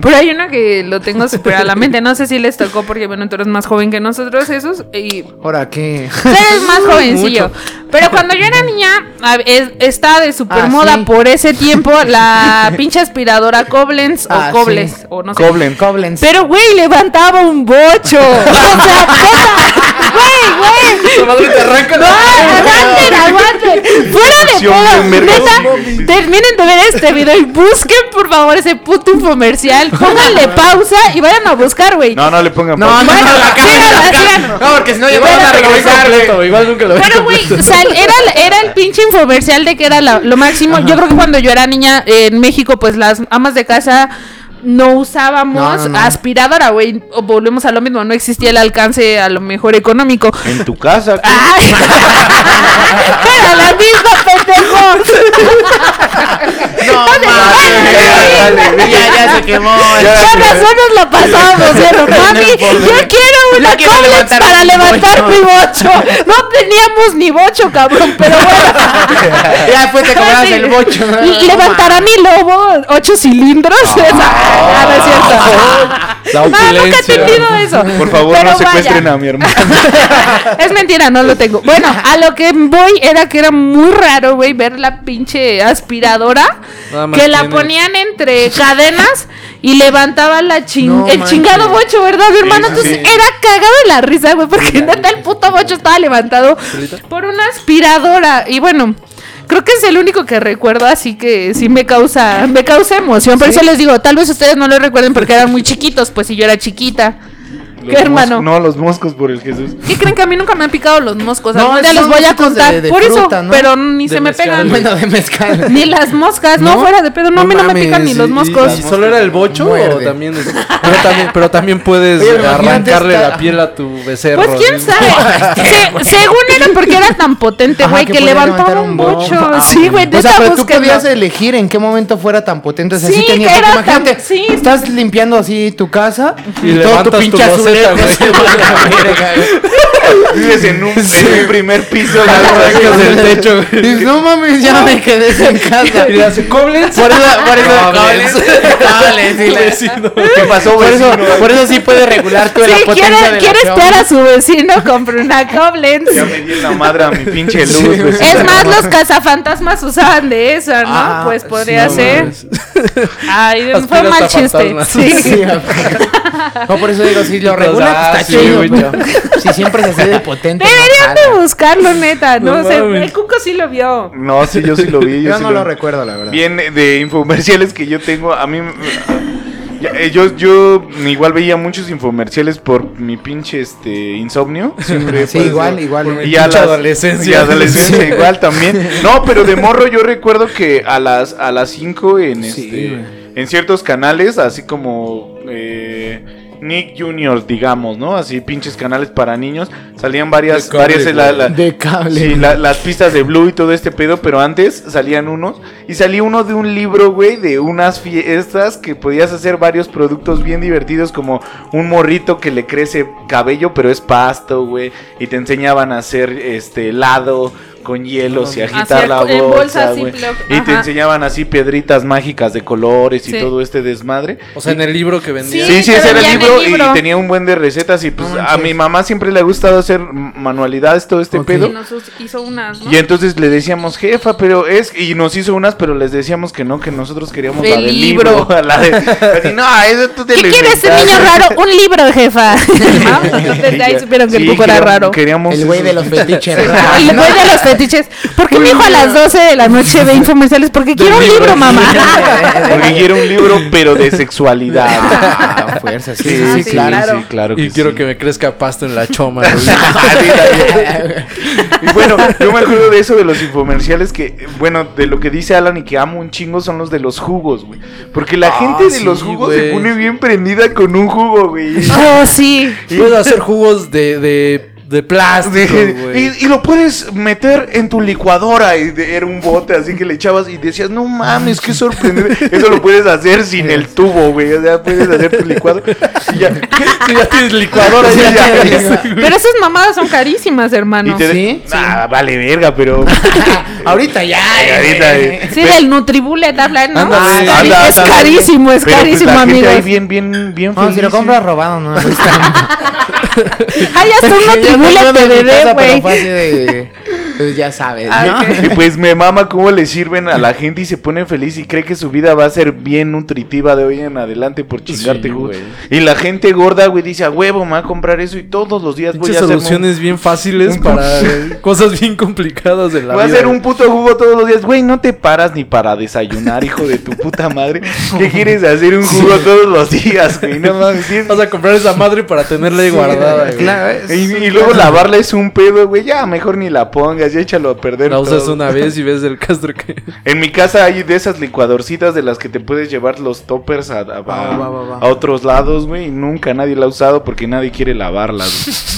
Pero hay uno que lo tengo súper a la mente. No sé si les tocó porque, bueno, tú eres más joven que nosotros, esos. Y Ahora qué. tú eres más jovencillo. Pero cuando yo era niña, a- es- estaba de super Ah, moda sí. por ese tiempo la pinche aspiradora Koblenz Ah, o Kobles. sí. O no sé. Koblen. Koblenz. Pero, güey, levantaba un bocho. O sea, güey, güey. Madre te arranca No, aguanten, aguanten. Fuera de pedo. Neta, terminen de ver este video y busquen, por favor, ese puto infomercial. Pónganle pausa y vayan a buscar, güey. No, no le pongan No, pausa. no, Bueno, no, la cara, síganlo, la cara. síganlo. No, porque si no, ya van a regresar, igual nunca lo vi Pero, güey, era, era el pinche infomercial de que era la- lo máximo. Yo creo que cuando yo era niña en México, pues las amas de casa no usábamos No, no, no. aspiradora, güey. O Volvemos a lo mismo, no existía el alcance a lo mejor económico. En tu casa. ¿qué? ¡Ay! ¡Era la misma, pendejo! No, Ya, mames. Ya, ya se quemó. Ya. Razón nos la pasábamos, ¿cierto? Mami, yo quiero una levantar para levantar mi bocho. No teníamos ni bocho, cabrón, pero bueno. Ya después te cobrabas el bocho. ¿no? Y Levantará mi lobo ocho cilindros. Ah, no es cierto. No, nunca he entendido eso. Por favor, no secuestren a mi hermano. Es mentira, no lo tengo. Bueno, a lo que voy era que era muy raro, güey, ver la pinche aspiradora que la tiene- ponían entre cadenas y levantaba la chin- No el chingado bocho, ¿verdad, mi hermano? sí, Entonces sí. era cagado de la risa, güey, porque neta el puto bocho estaba levantado por una aspiradora. Y bueno. Creo que es el único que recuerdo, así que sí me causa, me causa emoción. Por eso les digo, tal vez ustedes no lo recuerden porque eran muy chiquitos, pues si yo era chiquita. ¿Qué hermano? No, los moscos por el Jesús. ¿Qué creen que a mí nunca me han picado los moscos? No, Algún día les voy a contar. de- de Por fruta, eso, ¿no? pero ni De se me mezcal, pegan. Bueno, de mezcal. Ni las moscas, no, ¿No? fuera de pedo. No, a mí no me pican ni los y- moscos. ¿Y solo era el bocho o también, es- pero también pero también puedes Oye, arrancarle esta- la piel a tu becerro? Pues quién sabe. Se- según era porque era tan potente, güey, que levantaba un bocho. bocho. Sí, güey, O sea, pero tú podías elegir en qué momento fuera tan potente. O sea, sí, tenía. imagínate, estás limpiando así tu casa Y todo tu pinche loseta, azulejo güey. se va a la verga, güey. Vives en un, en un primer piso. Arrancas del techo, güey. Dices, no mames, ya me quedé sin casa. Y le hace Koblenz. Por eso, por eso, sí, le- vecino. ¿Qué pasó, por eso, vecino? por eso sí puede regular tú Sí, la potencia quiere, de la quiere Koblenz. espiar a su vecino, compre una Koblenz. Ya me di en la madre a mi pinche luz, Sí, vecino. Es más, los cazafantasmas usaban de eso, ¿no? Ah, pues podría No ser. mames. Ay, fue mal chiste. Sí. Sí, no, por eso digo, si lo regula, Ah, pues sí, está chido. güey, pero Si siempre es así de potente. Deberían de buscarlo, neta. No, No. El Cuco sí lo vio. No, sí, yo sí lo vi. Yo, Yo sí no lo recuerdo, la verdad. Bien, de infomerciales que yo tengo, a mí... eh, Yo, yo igual veía muchos infomerciales por mi pinche este insomnio. Siempre Sí, igual, igual. Por Y a Pinche las, adolescencia. Sí, adolescencia igual también. No, pero de morro yo recuerdo que a las a las 5 en Sí, este en ciertos canales, así como eh, Nick Junior, digamos, ¿no? Así pinches canales para niños, salían varias De cable, varias la- la- De cable. Sí, la- las pistas de Blue y todo este pedo, pero antes salían unos. Y salía uno de un libro, güey, de unas fiestas que podías hacer varios productos bien divertidos, como un morrito que le crece cabello, pero es pasto, güey. Y te enseñaban a hacer este helado, con hielos y agitar la bolsa Y te enseñaban así piedritas mágicas de colores y todo este desmadre. O sea, en el libro que vendía. Sí, sí, ese era el vendían libro, el libro. y tenía un buen de recetas y pues a mi mamá siempre le ha gustado hacer manualidades, todo este pedo. Y nos us- hizo unas, ¿no? Y entonces le decíamos, jefa, pero es... Y nos hizo unas, pero les decíamos que no, que nosotros queríamos El la del libro. libro. la de... así, no, eso tú te ¿Qué lo quieres, inventaste". niño raro? Un libro, jefa. Entonces de ahí supieron que el era raro. Queríamos El güey de los fetiches. El güey de los fetiches. ¿Por qué mi hijo a las 12 de la noche ve infomerciales? Porque quiero un libro, mamá. Porque quiero un libro, pero de sexualidad. Ah, fuerza, sí, Sí, sí, sí, claro. sí, claro Y que quiero sí. que me crezca pasto en la choma. güey. y bueno, yo me acuerdo de eso de los infomerciales que, bueno, de lo que dice Alan y que amo un chingo son los de los jugos, güey. Porque la Ah, gente de sí, los jugos se pone bien prendida con un jugo, güey. Oh, sí. Puedo hacer jugos de, de, de plástico, güey. y, y lo puedes meter en tu licuadora y de- era un bote así que le echabas y decías, no mames, qué sorprendente. Eso lo puedes hacer sin el tubo, güey. O sea, puedes hacer tu licuado y ya. Sí, ya tienes licuadora. Sí, ya ya. tienes. Pero esas mamadas son carísimas, Y hermano. te ¿Sí? Nah, vale verga, pero Ahorita ya. Ay, ahorita, eh. Sí, del Nutribullet hablan, ¿no? Ándale. Ah, es ándale. carísimo, es Pero, pues, carísimo, amigos. ahí bien, bien, bien No, si lo compras robado, no me gusta. Hay hasta un Nutribullet de bebé, güey. Pues ya sabes, Ah, ¿no? Y pues me mama cómo le sirven a la gente y se pone feliz y cree que su vida va a ser bien nutritiva de hoy en adelante por chingarte Sí, güey. Y la gente gorda, güey, dice, a huevo, me va a comprar eso y todos los días voy a hacer soluciones bien fáciles un- para cosas bien complicadas de la Voy a vida. hacer un puto jugo todos los días. Güey, no te paras ni para desayunar, hijo de tu puta madre. ¿Qué quieres hacer un jugo todos los días, güey? No mames. tienes- Vas a comprar esa madre para tenerla ahí guardada. güey. Claro, Y, y luego lavarla es un pedo, güey. Ya, mejor ni la pongas, ya échalo a perder. La usas una vez y ves el castro que. En mi casa hay de esas licuadorcitas de las que te puedes llevar los toppers a, a- a- Va, va, va, va. a otros lados, güey. Y nunca nadie la ha usado porque nadie quiere lavarlas. güey.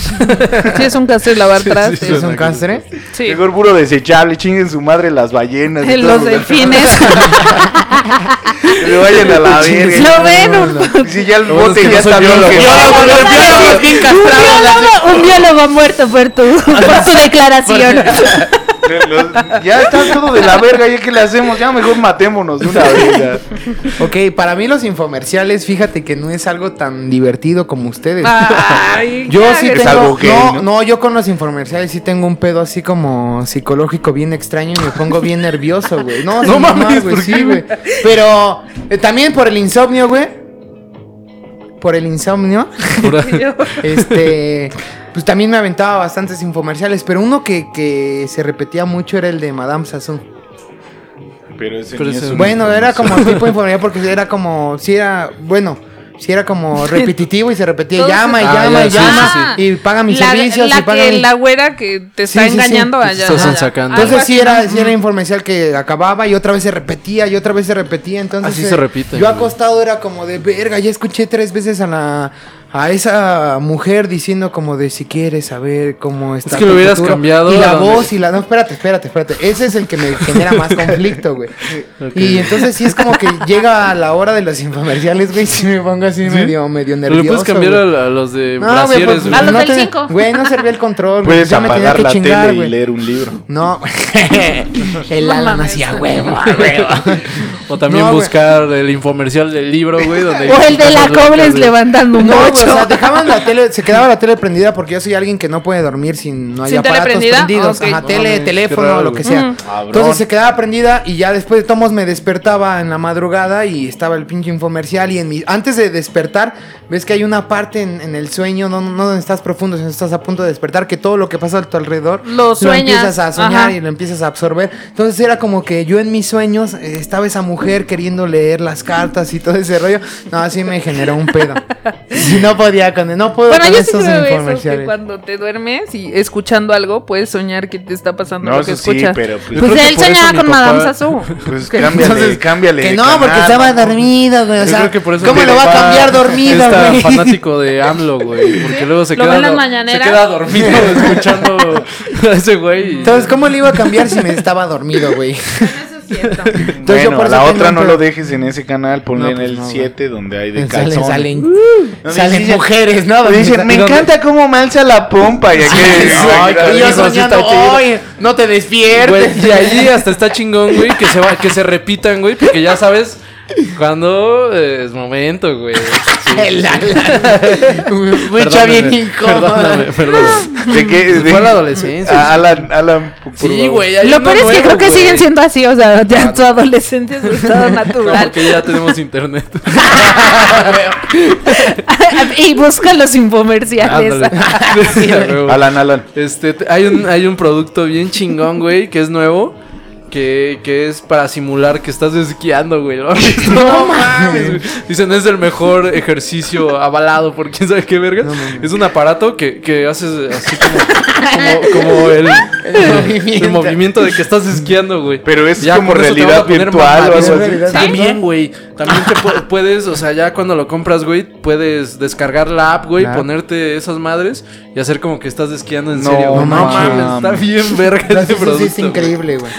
Sí, es un castre lavar Sí, sí, trastes. sí. ¿Es un castre? Sí. Mejor puro desechable, chinguen su madre las ballenas. y los delfines. Me vayan a la verga. Lo ven. Si ya el bote ya está bien un biólogo muerto por tu, por tu declaración. Ya está todo de la verga, ¿ya qué le hacemos? Ya mejor matémonos de una vez. Ok, para mí los infomerciales, fíjate que no es algo tan divertido como ustedes. Ay, Yo sí que- Es tengo, algo gay, no, ¿no? ¿no? yo con los infomerciales sí tengo un pedo así como psicológico bien extraño y me pongo bien nervioso, güey. No, No mames, güey, ¿por sí, güey. Pero eh, también por el insomnio, güey. Por el insomnio, este, pues también me aventaba bastantes infomerciales, pero uno que, que se repetía mucho era el de Madame Sassou. Pero ese Pero ni es ese- un Bueno, era como tipo infomercial porque era como, si era, bueno, si era como repetitivo y se repetía, llama y llama Ah, y sí, llama sí, y paga mis la, servicios la y paga que mi- la güera que te está Sí, sí, sí. engañando allá. sacando. Entonces sí era, sí era infomercial que acababa y otra vez se repetía y otra vez se repetía. Entonces Así eh, se repite, Yo acostado era como de verga, ya escuché tres veces a la a esa mujer diciendo como de si quieres saber cómo está. que lo hubieras futuro". cambiado Y la voz y la no, espérate, espérate, espérate. Ese es el que me genera más conflicto, güey. Y entonces sí es como que llega a la hora de los infomerciales, güey, si me pongo así medio medio Pero nervioso. le puedes cambiar güey. a, a los de No, güey, brasieres, pues, güey. A los no del tenía- cinco. Güey, no servía el control, güey. Puedes Ya me tenía apagar que la chingar, tele y leer un libro. No, el mames. hacía huevo, huevo. O también No, güey. buscar el infomercial del libro, güey. donde O el de la cobres levantando un güey, o sea, dejaban la tele, se quedaba la tele prendida porque yo soy alguien que no puede dormir sin no hay ¿Sin tele aparatos prendida? prendidos, Ok. ajá, No tele, mames, teléfono, qué raro, lo que sea. Cabrón. Entonces se quedaba prendida y ya después de tomos me despertaba en la madrugada y estaba el pinche infomercial y en mi antes de despertar ves que hay una parte en, en el sueño no no donde estás profundo, sino estás a punto de despertar que todo lo que pasa a tu alrededor Lo sueñas. empiezas a soñar Ajá. y lo empiezas a absorber. Entonces era como que yo en mis sueños eh, estaba esa mujer queriendo leer las cartas y todo ese rollo. No, así me generó un pedo. Si no podía con no puedo Bueno, con yo sí estos creo eso, que cuando te duermes y escuchando algo, puedes soñar que te está pasando No, lo que eso sí, escuchas. pero pues, Pues él soñaba con papá- Madame Sassou. pues Que- cámbiale, Entonces, cámbiale. Que no, porque canal, estaba ¿no? dormido, güey. O Yo sea, creo que por eso ¿cómo lo va a cambiar dormido, Está güey? fanático de AMLO, güey. Porque luego se ¿Lo queda, se queda dormido escuchando a ese güey. y- Entonces, ¿cómo le iba a cambiar si me estaba dormido, güey? Cierto. Entonces, yo bueno, la otra no lo dejes en ese canal, ponle No, en pues el no, güey. 7 donde hay de Salen, calzón. salen, No, salen dicen- mujeres, ¿no? Dicen, me encanta cómo me alza la pompa. Y aquí, Ay, Ay, y yo hijo, sí soñando, está chido. "Ay, no te despiertes. Güey, y allí hasta está chingón, güey, que se va, que se repitan, güey, porque ya sabes cuando eh, es momento, güey. Sí, El sí. ala. Mucha bien incómoda. Perdóname, perdóname. ¿De qué? De- Fue la adolescencia. A- Alan, Alan. por Sí, favor. güey. hay Lo uno peor es que nuevo, creo que güey. siguen siendo así, o sea, ya su adolescencia es su estado No, natural. porque ya tenemos internet. y busca los infomerciales. Ándale. Alan, Alan. Este, te- hay un, hay un producto bien chingón, güey, que es nuevo. Que, que es para simular que estás esquiando, güey. No mames, güey. Dicen, es el mejor ejercicio avalado por quién sabe qué verga. es un aparato que, que haces así como, como, como el, el movimiento. movimiento de que estás esquiando, güey. Pero es Ya como realidad virtual o algo mamadísimo. así. realidad También, güey. También te pu- puedes, o sea, ya cuando lo compras, güey, puedes descargar la app, güey, ponerte esas madres y hacer como que estás esquiando en No serio. No, mames, está bien verga eso producto. sí es increíble, güey.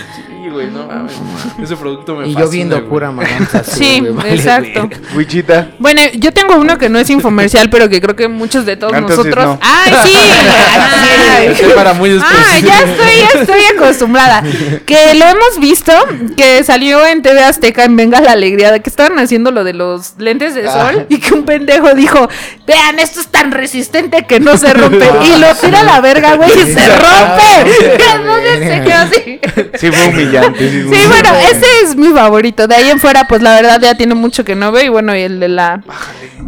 Güey. Sí, güey, no mames. Ese producto me Y fascina, yo viendo güey. pura maganza. Sí, exacto. Wichita. Bueno, yo tengo uno que no es infomercial, pero que creo que muchos de todos Entonces, nosotros. no. ¡Ay, sí! Ay. Para muy Ah, ya estoy, ya estoy acostumbrada. Que lo hemos visto, que salió en TV Azteca en Venga la Alegría, de que estaban haciendo lo de los lentes de sol y que un pendejo dijo, vean, esto es tan resistente que no se rompe. y lo tira a la verga, güey, y se rompe. Entonces se quedó así. Sí, fue humillante. Sí, bueno, ese es mi favorito. De ahí en fuera, pues la verdad ya tiene mucho que no veo. Y bueno, y el de la.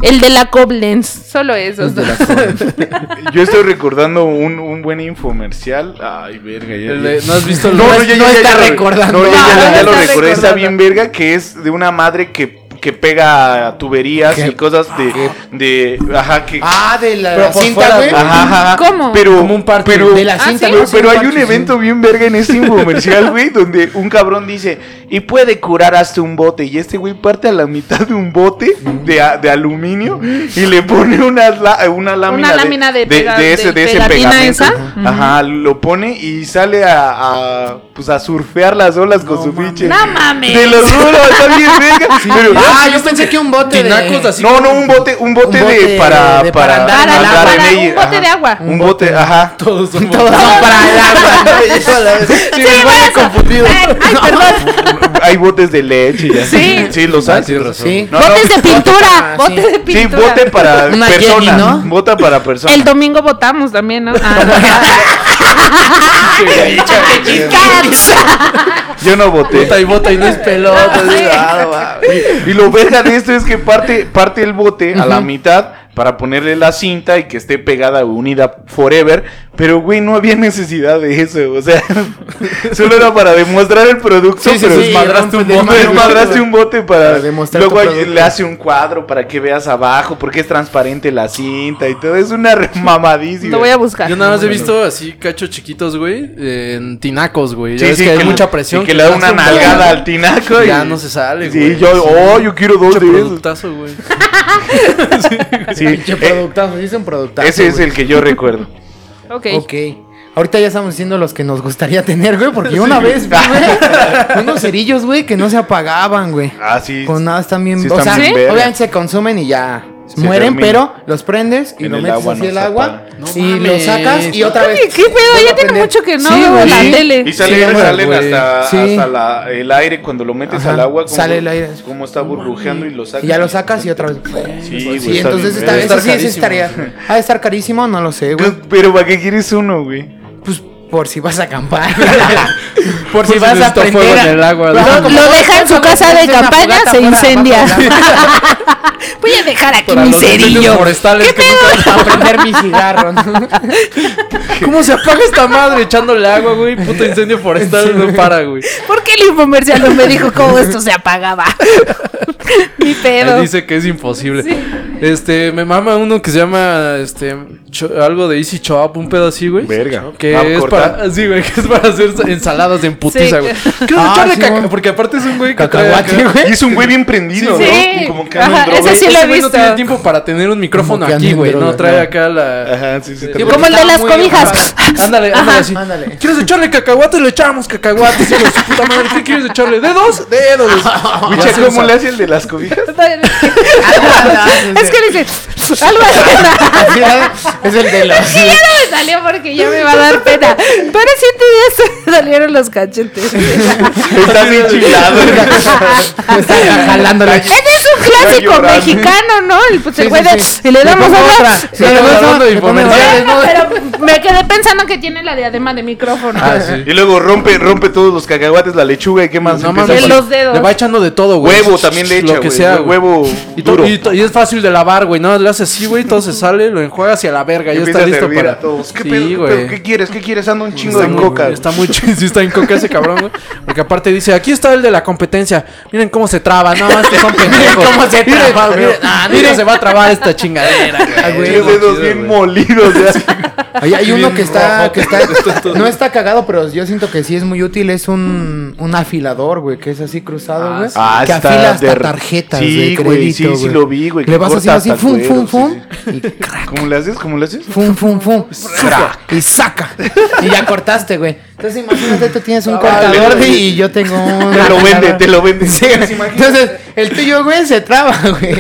El de la Koblenz. Solo esos dos. Yo estoy recordando un, un buen infomercial. Ay, verga. Ya, ya. ¿No has visto el No, no, ya, no está recordando. No, ya, lo está recordé. Está bien verga que es de una madre que, que pega tuberías ¿Qué? y cosas de, de ajá que Ah, de la, cinta, güey. ajá, ajá. ¿Cómo? Pero Como un parche. pero De la Ah, cinta, pero, hay un evento bien verga en este infomercial, güey, donde un cabrón dice, y puede curar hasta un bote. Y este güey parte a la mitad de un bote de, a- de aluminio y le pone una, una lámina, Una lámina de ese, de de ese pegatina pegamento. esa. Ajá, lo pone y sale a, a, pues a surfear las olas con su pinche. No mames. De los juro, está bien verga. Pero- Ah, yo pensé que un bote Tinacos de... así. no, no, un bote, un bote, Un bote de para, de- para, para andar andar para en un ella, bote ajá. de agua. Un bote, ajá. Todos son Todos son para el agua. Sí, Sí, me bueno, confundido. Ay, ay, perdón. Hay botes de leche y así. Sí. Sí, los hay. Tienes razón. Sí. No, botes no. de pintura. Ah, bote sí. de Sí, pintura. bote para Una persona. Jenny, ¿no? Bota para persona. El domingo votamos también, ¿no? Ah, Yo no voté. Bota y bota y no es pelota. Ah. Y lo verga de esto es que parte, parte el bote a la mitad para ponerle la cinta y que esté pegada unida forever. Pero, güey, no había necesidad de eso. O sea, solo era para demostrar el producto. Sí, sí, pero sí, desmadraste un bote, desmadraste un bote para, Para demostrar luego le hace un cuadro para que veas abajo porque es transparente la cinta y todo es una mamadísima Lo voy a buscar. Yo nada más he visto así cachos chiquitos, güey, en tinacos, güey. Ya Sí, ves sí, que hay que mucha presión. y que le da una nalgada al tinaco y Ya no se sale, Sí, güey. yo, oh, yo quiero dos de productazo, güey. Sí, Pinche eh, productazo, sí un productazo. ese es güey. el que yo recuerdo. Ok. Ok. Ahorita ya estamos diciendo los que nos gustaría tener, güey, porque una vez güey, unos cerillos, güey, que no se apagaban, güey. Ah, sí. Con nada están bien, Sí, o están sea, bien verga. obviamente se consumen y ya Se mueren, termina. pero los prendes y En lo el metes agua no el agua. No y lo sacas y otra vez. ¿qué pedo? Ya tiene mucho que no Sí, veo güey. la Sí. tele. Y sale, Sí, salen güey. hasta, Sí. hasta la- el aire cuando lo metes Ajá, al agua. Como, sale el aire. Como está burbujeando y lo sacas. Y ya lo sacas y otra vez. Sí, Sí, güey, entonces verga. eso sí, sí estaría. Ha de estar carísimo, no lo sé, güey. Pero ¿para qué quieres uno, güey? Por si vas a acampar. por si vas a a- en el agua, Lo- ¿no? Lo, lo deja en su casa de campaña, se incendia. Voy a dejar aquí Para mi cerillo. forestales que nunca- Para prender mi cigarro. ¿no? ¿Cómo se apaga esta madre echándole agua, güey? Puto incendio forestal no para, güey. ¿Por qué el infomercial no me dijo cómo esto se apagaba? Mi pedo. Él dice que es imposible. Sí. Este, me mama uno que se llama, este, algo de Easy Chop, un pedo así, güey. Verga. Que Ah, es. Para, sí, güey, que es para hacer ensaladas en putiza, Sí. güey. Quiero Ah, echarle sí, caca, porque aparte es un güey que güey. Y es un güey bien prendido, Sí. ¿no? Y como que Ajá, ese sí lo he güey no visto. tiene tiempo para tener un micrófono aquí, güey. No trae acá la. Ajá, sí, sí. Como el de las cobijas. Ándale, ándale así. Ándale. ¿Quieres echarle cacahuates? Le echamos cacahuates. hijo de su puta madre. ¿Qué quieres echarle? ¿Dedos? Dedos. Micha, ¿cómo le hace el de las cobijas? es que le dice algo así. es el de los. Me salió porque ya me va a dar pena. Pero se me salieron los cachetes. Está bien chingado. Está jalándole. Ese es un clásico mexicano, ¿no? El, pues, el Sí, güey sí, de. sí. Y le damos otra. Y Sí. Pero me quedé pensando que tiene la diadema de micrófono. Ah, sí. Y luego rompe, rompe todos los cacahuates, la lechuga y qué más. No mames. Los dedos. Le va echando de todo, güey. Huevo también le echa, Lo que sea, huevo Y, duro. y y es fácil de lavar, güey. No, le haces así, güey. Todo se sale, lo enjuaga hacia la verga. Ya está a listo para. a todos. ¿Qué sí, pedo? güey. ¿Pero ¿Qué quieres? ¿Qué quieres? Ando un chingo Está de muy- coca. Está muy ch- sí está en coca ese cabrón, güey. Porque aparte dice, aquí está el de la competencia. Miren cómo se traba, no más que son pendejos. cómo se Miren, traba, güey. miren, ah, nunca se va a trabar esta chingadera, Ay, güey. Los dedos Chido, bien güey. molidos. ya. Ahí hay uno que está, rojo. que está, no está cagado, pero yo siento que sí es muy útil. Es un, un afilador, güey, que es así cruzado, Ah, güey. sí. Ah, que está afila hasta de- tarjetas Sí, de güey, crédito, sí, sí lo vi, güey, Le vas corta así, fum, fum, sí, fum. sí. Y crack, ¿Cómo le haces? ¿Cómo le haces? fum, fum, fum. Y saca. Y ya cortaste, güey. Entonces imagínate, tú tienes un Ah, cortador de- y yo tengo un. Te lo vende, te lo vende. Sí, entonces, el tuyo, güey, se traba, güey.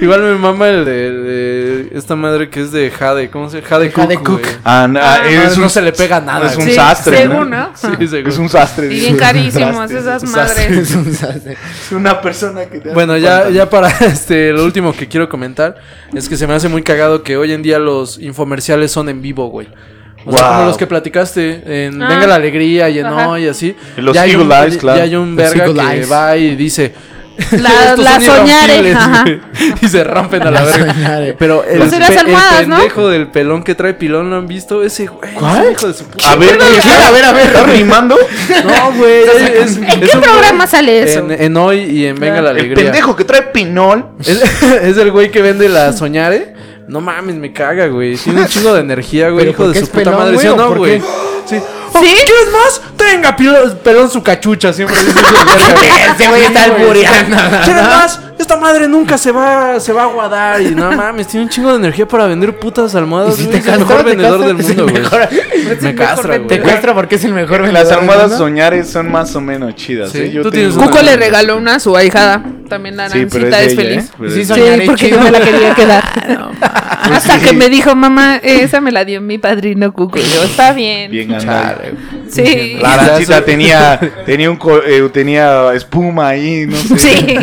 Igual me mama el de, de esta madre que es de Jade. ¿Cómo se llama? Jade Cook. Jade Cook. güey. Ah, no, Ah, es no un, se le pega nada. es un. Sí, sastre. según, ¿no? ¿no? Sí, seguro. Es un sastre. Y bien carísimos Sastre, esas madres. Es un sastre. Es una persona que te hace Bueno, ya, ya para este, lo último que quiero comentar es que se me hace muy cagado que hoy en día los infomerciales son en vivo, güey. O sea, Wow. como los que platicaste en Ah. Venga la Alegría y en Ajá. Hoy y así. En los ya hay Eagle un, Eyes, claro. Ya hay un verga que Eyes. va y dice... La- "Estos la soñare, irrompibles", ajá. güey, Y se rompen a la La verga. soñare. Pero el, Pues pe- el ¿no? pendejo del pelón que trae pilón, ¿lo han visto? Ese güey. ¿Cuál? ese hijo de su puta A ver, ¿Qué? A ver, a ver. ¿Estás rimando? No, güey. es- ¿En es qué programa sale eso? En, en Hoy y en Venga la El Alegría. pendejo que trae pinol. Es, es el güey que vende la soñare. No mames, me caga, güey. Tiene un chingo de energía, güey. ¿Pero Hijo de su puta pelón, madre. güey, ¿Sí o no, güey? Sí. ¿Sí? ¿Quieres más? Tenga, pelón, su cachucha. Siempre dice. Ese güey está albureando. ¿Quieres más? Esta madre nunca se va, se va a aguadar. Y no mames, tiene un chingo de energía para vender putas almohadas. Si te Es el mejor te vendedor castra, del mundo, güey. mejor. Me castra, Te güey. castra porque es el mejor Las vendedor del almohadas soñares son más o menos chidas. Sí, ¿eh? Yo tú tengo tienes una- Cuco le regaló una a su ahijada. También la Sí, pero Nancita es es, de ella, feliz. ¿eh? Pero Sí, porque chido. no me la quería quedar. Hasta sí. que me dijo, mamá, esa me la dio mi padrino Cuco. Y yo, está bien. Bien ganado. Sí. La soy- tenía, tenía, un co- eh, tenía espuma ahí, no sé. Sí,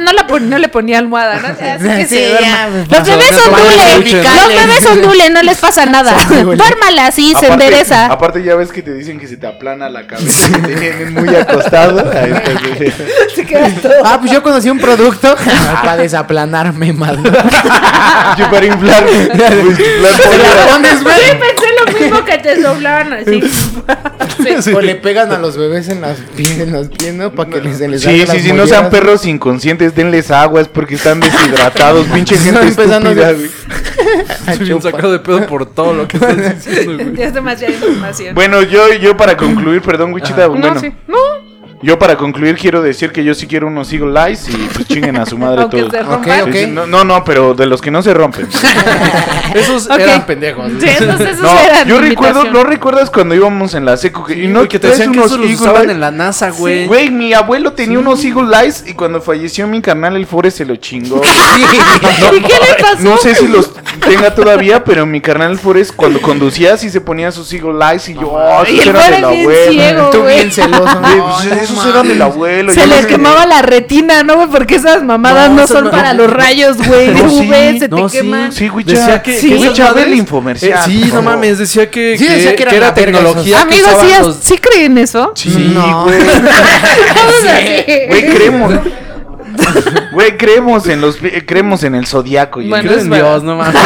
no, la pon- no le ponía almohada, ¿no? Así que Sí, ya, me Los bebés ¿no? los bebés son dule, no les pasa nada. Duérmala así, se Aparte- endereza. Aparte ya ves que te dicen que se te aplana la cabeza, que te tienen muy acostado. Ahí está, güey. Se queda todo. Ah, pues yo conocí un producto para desaplanarme, madre. Yo para inflar, pues, la pones, güey. Sí, pensé lo mismo que te doblaban así. Sí. O le pegan a los bebés en las pies, en los pies, ¿no? Para que les, se les Sí, sí, sí, no sean perros inconscientes, denles agua, es porque están deshidratados, pinche Están gente empezando estúpida, güey. Estoy bien sacado de pedo por todo lo que estás diciendo, güey. Ya es demasiada información. Bueno, yo, yo para concluir, perdón, Wichita, no, bueno, sí. No, yo para concluir quiero decir que yo sí quiero unos Eagle Eyes y pues chinguen a su madre todos. se Ok, rompan. ok. Sí, sí, no, no, no, pero de los que no se rompen. Esos eran pendejos. Sí, esos, esos No, eran yo recuerdo. ¿no recuerdas cuando íbamos en la seco? Que, y no Y que te decían que unos esos los en la NASA, güey. Güey, mi abuelo tenía unos Eagle Eyes y cuando falleció mi carnal el Forest se lo chingó. ¿Y qué le pasó? No sé si los tenga todavía, pero mi carnal el Forest cuando conducía sí se ponía sus Eagle Eyes y yo, oh, Y eran del abuelo. ciego. Tú bien celoso. No, pues, no esos eran del abuelo. Se yo le no sé. quemaba la retina, ¿no, güey? Porque esas mamadas No, no, son ma- para no. los rayos, güey. De No, sí, UV se no, te queman. Sí, güey, Decía que, Sí. que Güey, esas ya ve madres- el infomercial. Eh, sí, no mames, decía que, Sí, que, decía que era tecnología. Amigos, ¿sí, los- ¿sí creen eso? Sí, No. güey. Güey, creemos. Güey, creemos en los creemos en el zodiaco y Bueno, Creo es en. Dios, no mames.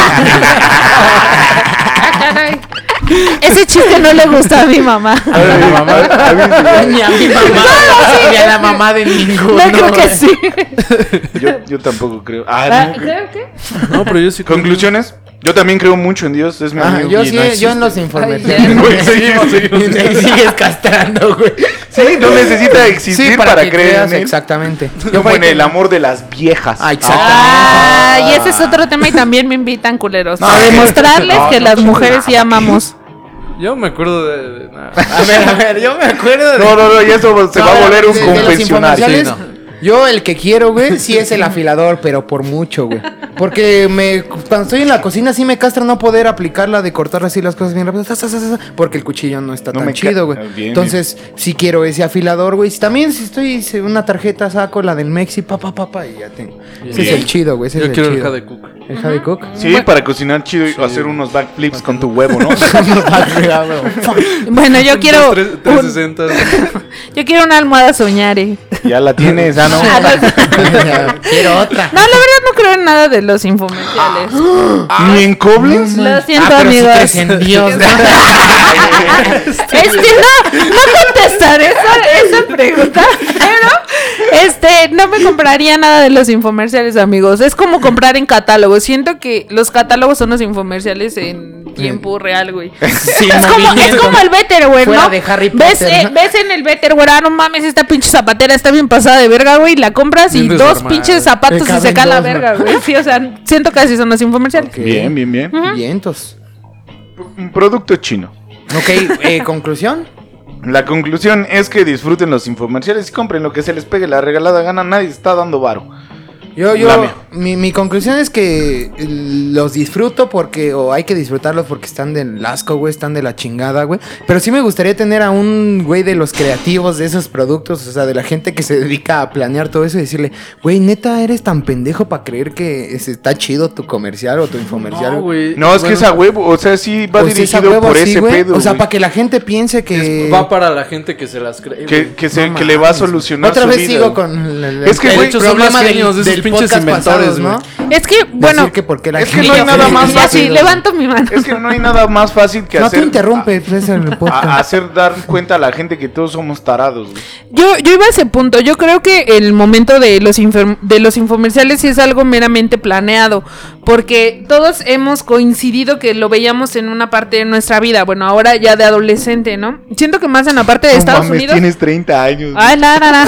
Ese chiste no le gusta a mi mamá. Ay, mi mamá, avísale. Ni a mi mamá, ni a la mamá de ninguno. No creo que sí. Yo, yo tampoco creo. Ah, Ah, no. Creo que. No, pero yo sí. creo- Conclusiones. Yo también creo mucho en Dios, es mi amigo. yo sí, no yo en los informes. Güey, seguimos, seguimos. Y me sigues castrando, güey. Sí, no necesita existir Sí, para, para, que creer creas, en él. exactamente. Yo por en el amor de las viejas. Ah, exacto. Ah, y ese es otro tema y también me invitan culeros. No, a demostrarles no, que no, las mujeres sí amamos. Yo me acuerdo de. de-. A ver, a ver, yo me acuerdo de. No, no, no, y eso se va a volver un de- de los confesionario. Yo el que quiero, güey, sí es el afilador, pero por mucho, güey. Porque me cuando estoy en la cocina sí me castra no poder aplicarla de cortar así las cosas bien rápido, porque el cuchillo no está No tan chido, güey. Bien, Entonces, sí quiero ese afilador, güey. Si También si estoy si una tarjeta saco la del Mexi, pa pa pa pa y ya tengo. Ese es el chido, güey, ese Yo es el quiero el chido. Jade Cook. ¿El Jade Cook? Sí, para cocinar chido y hacer unos backflips con tu huevo, ¿no? Bueno, yo quiero. Tres- un- 360. yo quiero una almohada soñare. ya la tienes, no. Ah, no, quiero otra. No, la verdad no creo en nada de los infomerciales. ¿Ni en Cobles? Lo siento, Ah, pero sí amigos. en Dios, ¿no? Este, no, no contestaré esa, esa pregunta, pero este, no me compraría nada de los infomerciales, amigos. Es como comprar en catálogos. Siento que los catálogos son los infomerciales en tiempo real, güey. Es como, es como el Betterware, ¿no? de Harry ¿Ves, Potter, eh, ¿no? ves en el Betterware, ah, no mames, esta pinche zapatera está bien pasada de verga, güey, la compras y dos pinches zapatos y se cae la verga, güey. Sí, o sea, siento que así son los infomerciales. Ok. Bien, bien, bien. Vientos. Un producto chino. Ok, eh, conclusión. La conclusión es que disfruten los infomerciales y compren lo que se les pegue la regalada gana. Nadie está dando varo. Yo, yo. Mi, mi conclusión es que los disfruto porque, o hay que disfrutarlos porque están del asco, güey, están de la chingada, güey. Pero sí me gustaría tener a un güey de los creativos de esos productos, o sea, de la gente que se dedica a planear todo eso y decirle, güey, neta, eres tan pendejo para creer que es- está chido tu comercial o tu infomercial. No, güey. güey. No, es que Bueno, es a huevo. O sea, sí va dirigido huevo por ese güey. pedo. O sea, para que la gente piense que. es- Va para la gente que se las cree. que, que, se, No que le va a solucionar Otra su vez vida, sigo con el, el- Es que, el güey, de hecho, problema de esos del pinches inventores, ¿no? Es que, bueno, Decir que porque la es que no hay nada más así, fácil. levanto mi mano. Es que no hay nada más fácil que No hacer. te interrumpe, pues, a- hacer dar cuenta a la gente que todos somos tarados, güey. Yo, yo iba a ese punto. Yo creo que el momento de los, infer- de los infomerciales sí es algo meramente planeado. Porque todos hemos coincidido que lo veíamos en una parte de nuestra vida. Bueno, ahora ya de adolescente, ¿no? Siento que más en la parte de No Estados mames, Unidos. tienes 30 años. Ay, la, la, la.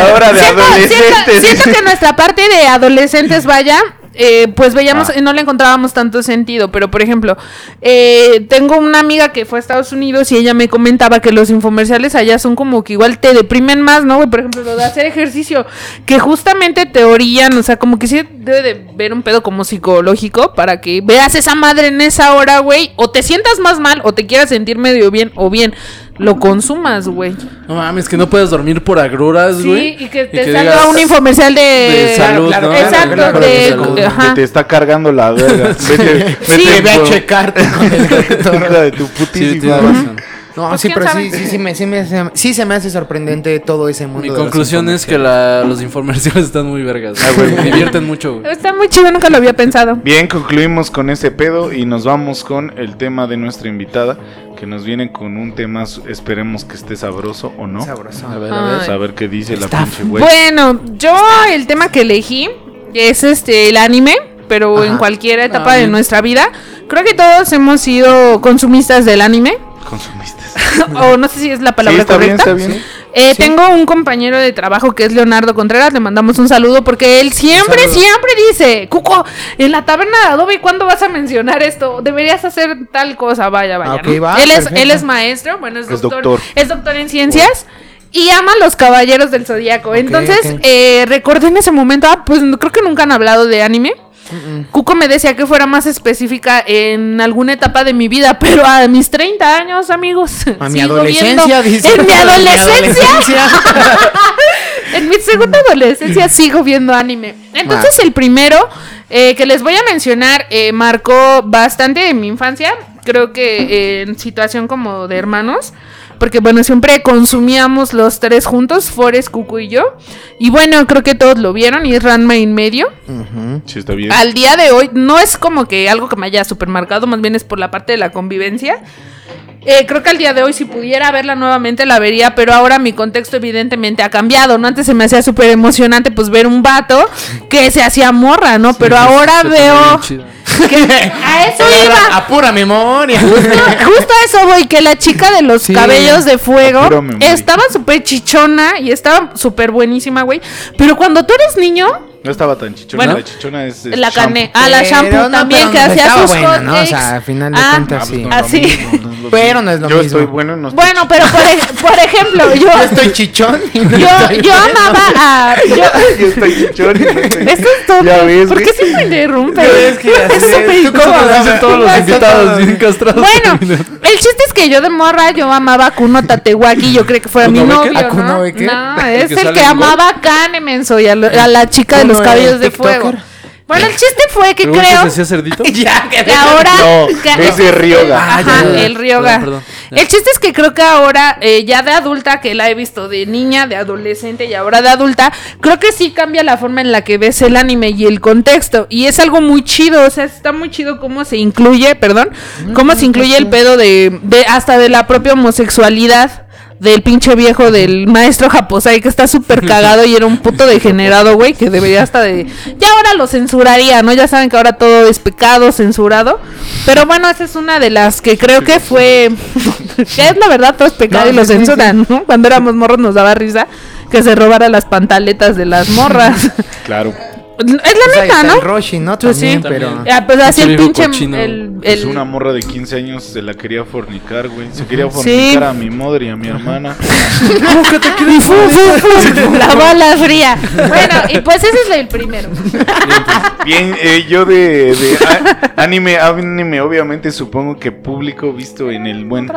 Ahora de siento- siento que nuestra parte de adolescentes, vaya, eh, pues veíamos, Ah. no le encontrábamos tanto sentido. Pero, por ejemplo, eh, tengo una amiga que fue a Estados Unidos y ella me comentaba que los infomerciales allá son como que igual te deprimen más, ¿no? Por ejemplo, lo de hacer ejercicio, que justamente te orillan, o sea, como que sí debe de ver un pedo como psicológico para que veas esa madre en esa hora, güey, o te sientas más mal o te quieras sentir medio bien o bien. Lo consumas, güey. No mames, que no puedes dormir por agruras, güey. Sí, y que te digas- salga un infomercial de, de salud, Claro, ¿no? Exacto, de, Que te está cargando la verga. Vete, Sí. vete ve a checarte con el de tu Sí, putísima. razón. No, Pues, sí, ¿quién pero sabe? sí, sí, sí, me, sí, me, sí se me hace sorprendente todo ese mundo. Mi conclusión es que la- los infomerciales están muy vergas. Ah, güey. Me divierten mucho, güey. Está muy chido, nunca lo había pensado. Bien, concluimos con ese pedo y nos vamos con el tema de nuestra invitada, que nos viene con un tema, esperemos que esté sabroso o no. Sabroso. A ver, Ay. a ver. Vamos a ver qué dice la Está pinche güey. Bueno, yo el tema que elegí es este el anime, pero Ajá. en cualquier etapa Ah, de bien. nuestra vida. Creo que todos hemos sido consumistas del anime, Consumistas. o no sé si es la Sí, palabra está bien, correcta. está bien. Eh, Sí. Tengo un compañero de trabajo que es Leonardo Contreras, le mandamos un saludo porque él siempre, siempre dice, Cuco, en la taberna de Adobe, ¿cuándo vas a mencionar esto? Deberías hacer tal cosa, vaya, vaya. Ah, ok, ¿no? va, él, es, él es maestro, bueno, es Es doctor, es doctor en ciencias. Y ama a los caballeros del zodiaco. Entonces, ok. eh, recordé en ese momento, ah, pues creo que nunca han hablado de anime. Mm, mm. Cuco me decía que fuera más específica en alguna etapa de mi vida, pero a mis 30 años, amigos. A mi adolescencia, dice. En mi adolescencia. adolescencia. en mi segunda adolescencia sigo viendo anime. Entonces, el primero eh, que les voy a mencionar eh, marcó bastante en mi infancia. Creo que eh, en situación como de hermanos. Porque bueno, siempre consumíamos los tres juntos, Forrest, Cucu y yo. Y bueno, creo que todos lo vieron y es Ranma en medio. Ujú. Sí, está bien. Al día de hoy, no es como que algo que me haya supermarcado, más bien es por la parte de la convivencia. Eh, creo que al día de hoy, si pudiera verla nuevamente, la vería, pero ahora mi contexto evidentemente ha cambiado, ¿no? Antes se me hacía súper emocionante, pues, ver un vato que se hacía morra, ¿no? Pero ahora veo a eso iba. A pura memoria. Justo, justo a eso voy, que la chica de los Sí. cabellos de fuego estaba súper chichona y estaba súper buenísima, güey. Pero cuando tú eres niño, No estaba tan chichona. Bueno, la chichona es. es la carne, a la shampoo no, también pero que hacía sus buena, ¿no? O sea, al final de Ah, cuentas, Ah, pues sí. no es lo Así. mismo, no es lo Pero mismo. no es lo Yo mismo. estoy bueno, no estoy Bueno, pero por, ej- por ejemplo, yo, Yo estoy chichón. y no yo, estoy yo bueno. amaba a. Yo, Yo estoy chichón y no estoy- esto es todo. Ya ves, ¿Por qué siempre interrumpe? Es que Es es. súper ¿Tú lo Dicen todos los invitados bien castrados. Bueno, el chiste es que yo de morra yo amaba a Kuno Tatewaki, yo creo que fue mi novio, ¿A Kuno ¿no? Es el que amaba a Kane Menso y a, lo- a la chica de los ¿Kuno cabellos el de fuego. Bueno, el chiste fue que ¿Preguntas creo hacía cerdito? ya, que ahora No, que- es de Ryoga. Ajá, Ah, ya, ya. el Ryoga. Perdón, perdón. El chiste es que creo que ahora, eh, ya de adulta, que la he visto de niña, de adolescente y ahora de adulta, creo que sí cambia la forma en la que ves el anime y el contexto. Y es algo muy chido, o sea, está muy chido cómo se incluye, perdón, cómo se incluye el pedo de, de hasta de la propia homosexualidad. Del pinche viejo del maestro Japosai que está súper cagado y era un puto degenerado, güey, que debería hasta de... Ya ahora lo censuraría, ¿no? Ya saben que ahora todo es pecado, censurado. Pero bueno, esa es una de las que creo que fue... que es la verdad, todo es pecado No, y lo censuran, ¿no? Cuando éramos morros nos daba risa que se robara las pantaletas de las morras. Claro. Es Pues la ahí neta, ¿no? el Roshi, ¿no? Pues sí. También, pero... También. Ah, pues así el Pinche viejo cochino. El, Es el- una morra de 15 años se la quería fornicar, güey. Se quería Sí. fornicar a mi madre y a mi hermana. Y fu, fu, fu, la bala fría. Bueno, y pues ese es el primero. Bien, eh, yo de, de a- anime, anime, obviamente supongo que público visto en el buen,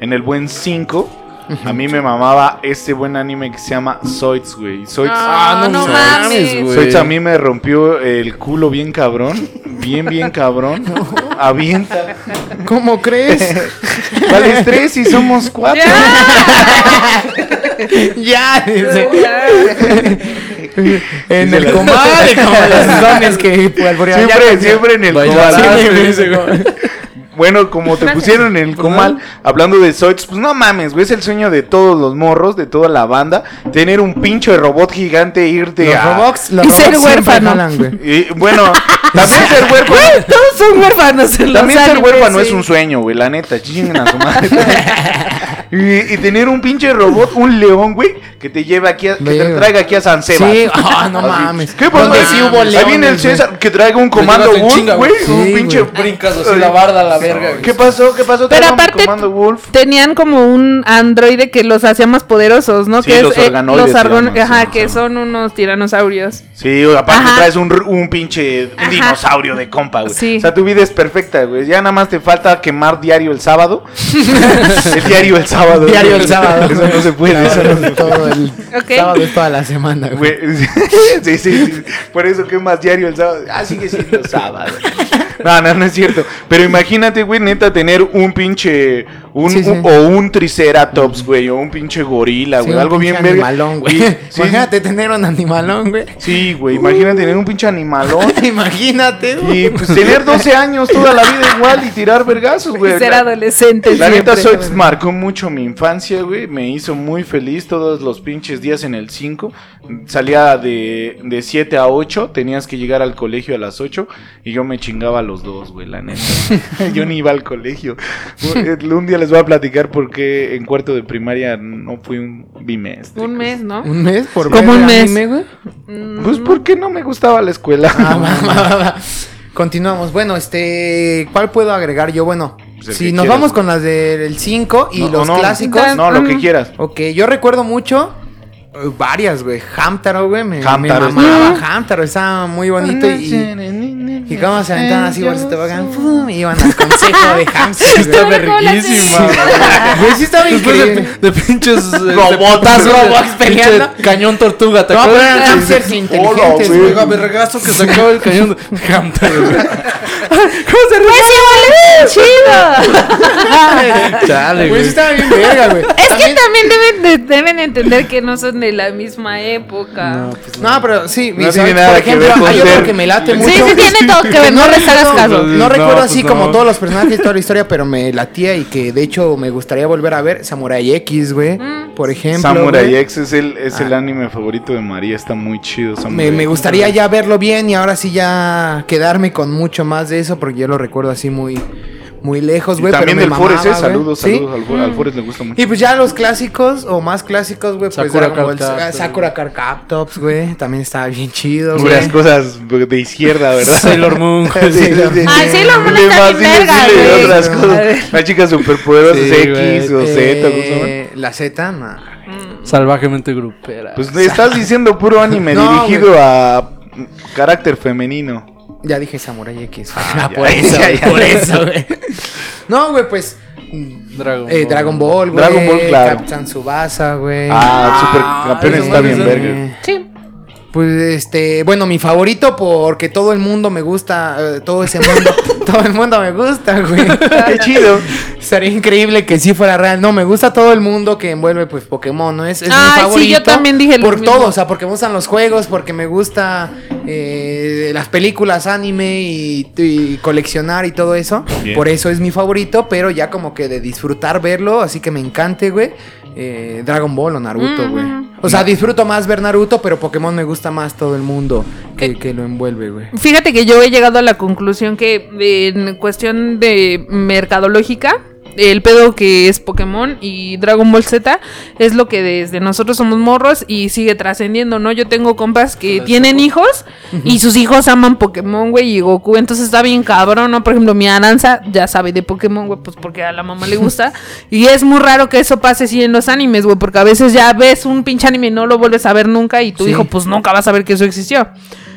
en el buen 5. A mí me mamaba este buen anime que se llama Zoids, güey. Zoids, Ah, no mames, güey. Zoids a mí me rompió el culo bien cabrón. Bien, bien cabrón. Avienta. ¿Cómo crees? Vale, tres y somos cuatro. ya, dice. en el comal, como los dones que. Siempre, Ya, siempre en el güey. Bueno, como te pusieron en el comal, hablando de Zoids, pues no mames, güey, es el sueño de todos los morros, de toda la banda, tener un pinche robot gigante, e irte Los a... robots, los Y ser robots huérfano. jalan, güey. Y, bueno, también ser huérfano. Todos son huérfanos en los También ser huérfano es sí. un sueño, güey, la neta, chinguen a su madre. y, y tener un pinche robot, un león, güey, que te lleve aquí, a- que te traiga aquí a San Sebas. Sí, ah, no Así. mames. ¿Qué pasó? Donde sí hubo Ahí viene el güey. César, que traiga un comando Wolf, güey, güey. un pinche... güey. Brincas así la barda la verga. ¿Qué pasó? ¿Qué pasó? Pero aparte comando Wolf. tenían como un androide que los hacía más poderosos, ¿no? Sí, que los es, eh, organoides los argon- ajá, sí, que son unos tiranosaurios. Sí, aparte Ajá. traes un, pinche un dinosaurio de compa, güey. Sí. O sea, tu vida es perfecta, güey. Ya nada más te falta quemar diario el sábado. el diario el sábado. Diario güey. el sábado. Eso no se puede. eso no se Todo el Ok. sábado es toda la semana, güey. Güey, sí, sí, sí. Por eso quemas diario el sábado. Ah, sigue siendo sábado. No, no, no es cierto. Pero imagínate, güey, neta, tener un pinche. Un, Sí, sí. un- o un triceratops, güey. O un pinche gorila, güey. algo bien verga. animalón, güey. Imagínate tener un animalón, güey. Sí, güey. Imagínate tener un pinche animalón. Imagínate, güey. Y pues tener 12 años toda la vida igual y tirar vergazos, güey. Ser adolescente. La neta. Zoids marcó mucho mi infancia, güey. Me hizo muy feliz todos los pinches días en el 5. Salía de, de 7 a 8. Tenías que llegar al colegio a las 8. Y yo me chingaba a los dos, güey, la neta. yo ni iba al colegio. Un día les voy a platicar por qué en cuarto de primaria no fui un bimestre. Un mes, ¿no? ¿Un mes por ver un mes. anime, güey? Pues porque no me gustaba la escuela. Ah, va, va, va, va. Continuamos. Bueno, este. ¿Cuál puedo agregar yo? Bueno, Pues si nos quieras, vamos con las del 5 y No, los no, clásicos. No, lo que Mm. quieras. Ok, yo recuerdo mucho. Varias, güey. Hamtaro, güey. Me, Hamtaro me mamaba Hamtaro. Estaba muy bonito. Y, y cómo se aventaban así ese tobogán. ¡pum! y Iban al consejo de hamster. Está güey. verguísima, güey. Sí estaba Después de, increíble. de pinches. eh, Robotas, de- robots peleando. Cañón tortuga, ¿te No, pero acuerdas? eran hamsters inteligentes, güey. güey. Oiga, vergazo que sacó el cañón. Hamster, güey. ¿Cómo se ¡Pues vale! ¡Chido! Chale, Pues güey. estaba bien verga, güey. Es que también deben, de- deben entender que no son de la misma época. No, pues No, pero sí, No y tiene ¿sabes? nada por que ejemplo, ver con hay otro que me late Sí, mucho. sí, tiene todo que ver, no les hagas caso. No, No, recuerdo pues así no. como todos los personajes, toda la historia, pero me latía y que de hecho me gustaría volver a ver Samurai X, güey. Mm. Por ejemplo. Samurai. X es el, es el anime favorito de María, está muy chido. Samurai Me, me gustaría ya verlo bien y ahora sí ya quedarme con mucho más de eso porque yo lo recuerdo así muy, muy lejos, güey. también pero del me Forest, eh, saludos, ¿Sí? saludos. Al, Fo- al Forest le gusta mucho. Y pues ya los clásicos o más clásicos, güey, pues Sakura Captors. ah, Sakura Card Captops, güey, también estaba bien chido, güey. Puras cosas de izquierda, ¿verdad? Sailor Moon, güey. Sí, sí, sí. Ay, Sailor Moon está más, bien verga, güey. otras cosas. Las chicas superpoderosas Sí, X o. Z, ¿cómo se llama? Eh, La Z, no. Salvajemente grupera. Pues estás diciendo puro anime dirigido a carácter femenino. Ya dije Samurai X. Ah, por ya, eso, ya, güey, ya. por eso, güey. No, güey, pues. Dragon eh, Ball. Dragon Ball, güey. Dragon Ball, claro. Captain Subasa, güey. Ah, super campeón eso está bien verga. Sí. Pues este, bueno, mi favorito porque todo el mundo me gusta, eh, todo ese mundo, todo el mundo me gusta, güey. Qué chido. Sería increíble que sí fuera real. No, me gusta todo el mundo que envuelve pues Pokémon, ¿no? Es, es Ay, mi sí, favorito. yo también dije lo Por mismo. todo, o sea, porque me gustan los juegos, porque me gusta eh, las películas, anime y, y coleccionar y todo eso. Bien. Por eso es mi favorito, pero ya como que de disfrutar verlo, así que me encante, güey. Eh, Dragon Ball o Naruto, Mm. güey. O sea, disfruto más ver Naruto, pero Pokémon me gusta más todo el mundo que, que lo envuelve, güey. Fíjate que yo he llegado a la conclusión que en cuestión de mercadológica, el pedo que es Pokémon y Dragon Ball Z es lo que desde nosotros somos morros y sigue trascendiendo, ¿no? Yo tengo compas que tienen hijos y sus hijos aman Pokémon, güey, y Goku, entonces está bien cabrón, ¿no? Por ejemplo, mi Aranza ya sabe de Pokémon, güey, pues porque a la mamá le gusta. y es muy raro que eso pase así en los animes, güey, porque a veces ya ves un pinche anime y no lo vuelves a ver nunca y tu Sí. hijo pues nunca va a saber que eso existió.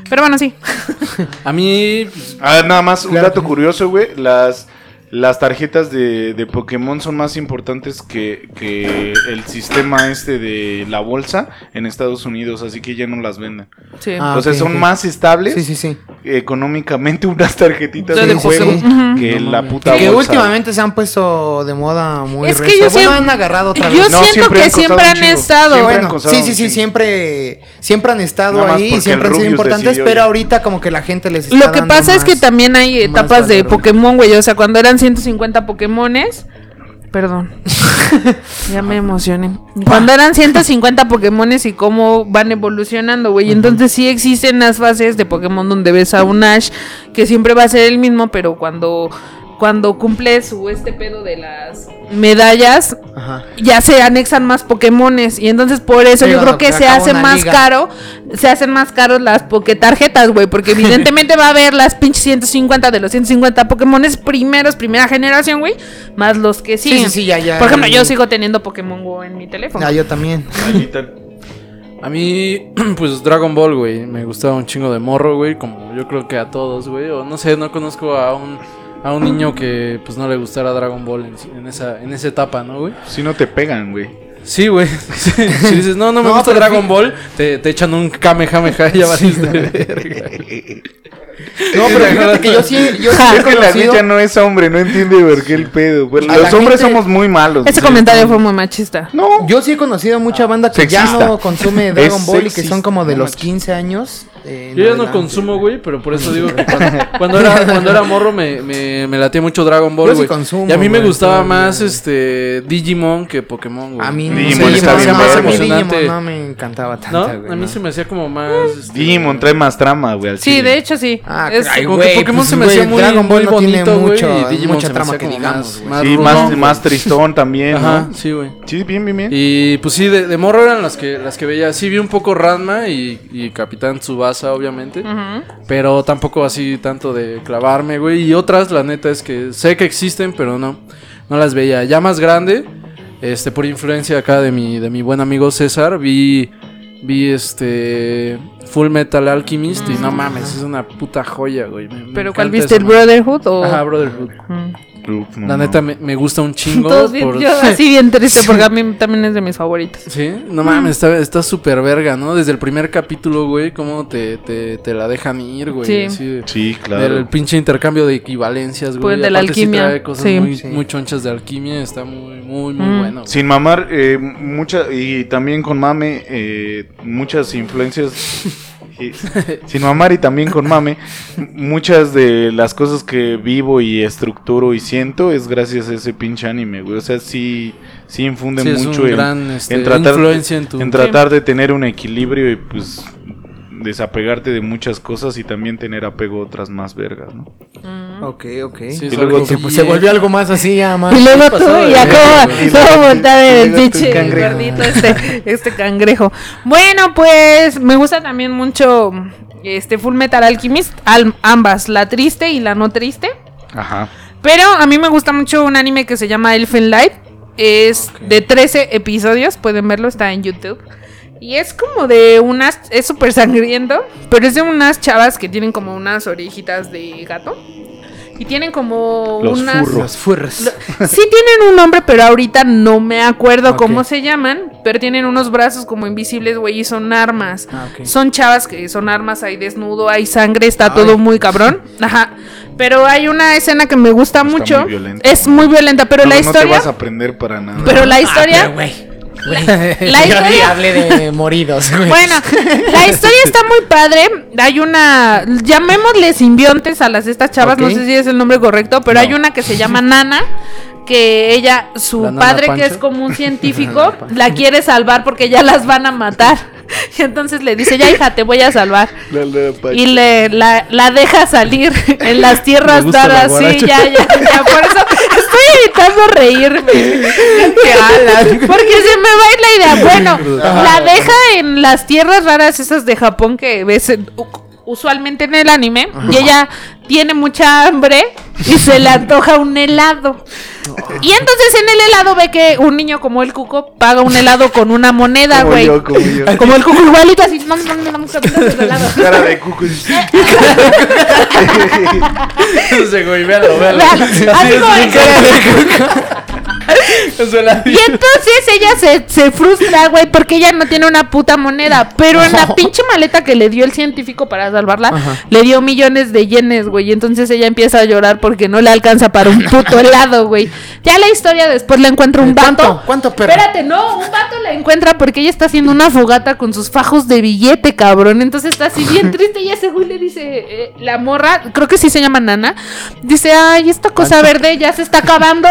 Pero bueno, sí. A mí, pues, A ver, nada más, un dato curioso, güey. Las, las tarjetas de, de Pokémon son más importantes que, que el sistema este de la bolsa en Estados Unidos, así que ya no las venden. Sí. Ah, o sea, ok, son más estables Sí, sí, sí. económicamente unas tarjetitas De juego que No la puta que bolsa. últimamente se han puesto de moda muy Es que yo Bueno, han agarrado otra Yo vez. No, siento siempre que han siempre han estado. Siempre Bueno, sí, sí, sí, siempre, siempre han estado ahí y siempre han sido importantes, pero ya. ahorita como que la gente les está Lo que dando pasa es que también hay etapas de. Pokémon, güey. O sea, cuando eran 150 Pokémones. Perdón. ya me emocioné. Cuando eran 150 Pokémones y cómo van evolucionando, güey. Entonces sí existen las fases de Pokémon donde ves a un Ash que siempre va a ser el mismo, pero cuando cuando cumple su este pedo de las medallas, Ajá. ya se anexan más Pokémones y entonces por eso Sí, yo creo que se hace más liga. caro, se hacen más caros las Pokétarjetas, güey, porque evidentemente va a haber las pinches 150 de los 150 Pokémones primeros, primera generación, güey, más los que Sí, siguen. sí, sí, ya, ya. Por ejemplo, yo sigo teniendo Pokémon Go en mi teléfono. Ah, yo también. a mí, pues Dragon Ball, güey. Me gustaba un chingo de morro, güey. Como yo creo que a todos, güey. O no sé, no conozco a un, a un niño que pues no le gustara Dragon Ball en, en esa, en esa etapa, ¿no, güey? Si no te pegan, güey. Sí, güey. si dices, no, no me No, gusta Dragon. Ball, te, te echan un Kamehameha y ya valiste verga. No, pero fíjate que yo sí, yo sí he Es que la conocido- niña no es hombre, no entiende por qué el pedo. Pues, A los la hombres gente- somos muy malos. Ese Sí. comentario fue muy machista. No, Yo sí he conocido mucha banda que ya Sexista. no consume Dragon Es Ball y que sexista, son como de no los manches. 15 años. eh, en Yo ya no adelante. consumo, güey, pero por eso digo que cuando, cuando era, cuando era morro me, me, me latía mucho Dragon Ball, Yo sí güey. consumo, y a mí me güey, gustaba todavía. más este Digimon que Pokémon, güey. A mí no, Digimon sé, está se me bien hacía más- verga. a mí Digimon Emocionante. no me encantaba ¿No? tanto, güey. a mí no. se me hacía como más este, Digimon trae más trama, güey. al Sí, chile. de hecho sí. Ah, Es- ay, güey, Pokémon pues, se me hacía muy, Dragon Ball muy no tiene bonito, güey, mucho- y Digimon mucha se trama que digamos, más, Sí, más, más tristón también, Ajá, ¿no? sí, güey. Sí, bien, bien, bien. Y pues sí, de, de morro eran las que las que veía. Sí vi un poco Ranma y, y Capitán Tsubasa, obviamente. Pero tampoco así tanto de clavarme, güey. Y otras, la neta, es que sé que existen, pero no. No las veía. Ya más grande, este, por influencia acá de mi, de mi buen amigo César, vi. Vi este. Full Metal Alchemist. Y no mames, es una puta joya, güey. Me- me ¿Pero cuál viste? ¿El esa madre. Brotherhood o...? Ajá, Brotherhood. Mm. Uf, no, La no. neta me, me gusta un chingo. Todos bien- por- yo así bien triste porque a mí también es de mis favoritos. Sí, no mames, está está súper verga, ¿no? Desde el primer capítulo, güey, cómo te, te, te la dejan ir, güey. Sí. así Sí, Del claro. pinche intercambio de equivalencias, güey. Pues, de la Aparte sí alquimia, trae cosas sí. muy, Sí. muy chonchas de alquimia. Está muy, muy, muy Mm. bueno. güey. Sin mamar, eh, mucha, y también con mame, eh, muchas influencias. Y- sin mamar y también con mame, muchas de las cosas que vivo y estructuro y siento es gracias a ese pinche anime, güey. O sea, sí, sí infunde Sí, es mucho un en, gran, este, en tratar, influencia en tu... en tratar de tener un equilibrio y pues desapegarte de muchas cosas y también tener apego a otras más vergas, ¿no? Ok, ok. Sí, Y luego se- Pues volvió algo más así, ya más. Y luego tú, Y luego tu pinche gordito este, este cangrejo. Bueno, pues me gusta también mucho este Full Metal Alchemist, al- ambas, la triste y la no triste. Ajá. Pero a mí me gusta mucho un anime que se llama Elfen Light. Es de 13 episodios, pueden verlo, está en YouTube. Y es como de unas, es súper sangriento, pero es de unas chavas que tienen como unas orejitas de gato. Y tienen como Los unas... furros. Los furros. Sí tienen un nombre, pero ahorita no me acuerdo cómo se llaman. Pero tienen unos brazos como invisibles, güey, y son armas. Ah. Son chavas que son armas, hay desnudo, hay sangre, está Ay. todo muy cabrón. Ajá. Pero hay una escena que me gusta Está mucho. muy violenta. es muy violenta, pero No, la no historia... te vas a aprender para nada. Pero la historia... Ah, güey. la historia- hablé de moridos, güey. Bueno, la historia está muy padre. Hay una, llamémosle simbiontes a las estas chavas, no sé si es el nombre correcto, pero No. hay una que se llama Nana, que ella, su ¿La Nana padre que es como un científico, la quiere salvar porque ya las van a matar. Y entonces le dice, ya hija, te voy a salvar. Y le la, la deja salir en las tierras gusta la dadas. Sí, ya, ya, ya. Por eso estoy evitando reírme. Qué alas. Porque se me va a ir la idea. Bueno, la deja en las tierras raras esas de Japón que ves en- usualmente en el anime. Y ella tiene mucha hambre y se le antoja un helado. Y entonces en el helado ve que un niño como el cuco paga un helado con una moneda, güey. como el cuco igualito así. No, no, no, no, no, helado. Cara de cuco. Véalo, véalo. Así es cara de una- Y entonces ella se, se frustra, güey, porque ella no tiene una puta moneda. Pero en la pinche maleta que le dio el científico para salvarla, le dio millones de yenes, güey. Y entonces ella empieza a llorar porque no le alcanza para un puto helado, güey. Ya la historia después la encuentra un ¿Cuánto? vato. ¿Cuánto, perra? Espérate, no, un vato la encuentra porque ella está haciendo una fogata con sus fajos de billete, cabrón. Entonces está así bien triste y ese güey le dice, eh, la morra, creo que sí se llama Nana, dice, ay, esta cosa verde ya se está acabando.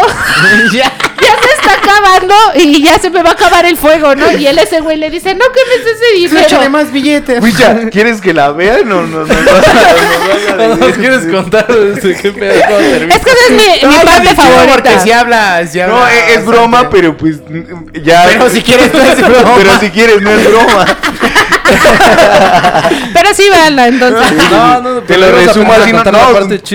ya. Ya se está acabando y ya se me va a acabar el fuego, ¿no? Y él ese güey le dice, no quemes ese Échale dinero. más billetes. Wicha, ¿quieres que la vea? No, no, no. no, ¿No nos quieres contar este. Es que esa es mi, mi No, ya parte favorita. Porque si habla, si No, es, broma, pero pues ya. Pero si quieres, no es broma. Pero si quieres, no es broma. Pero sí, véanla, entonces. No, no, Te lo resumo así. No, no,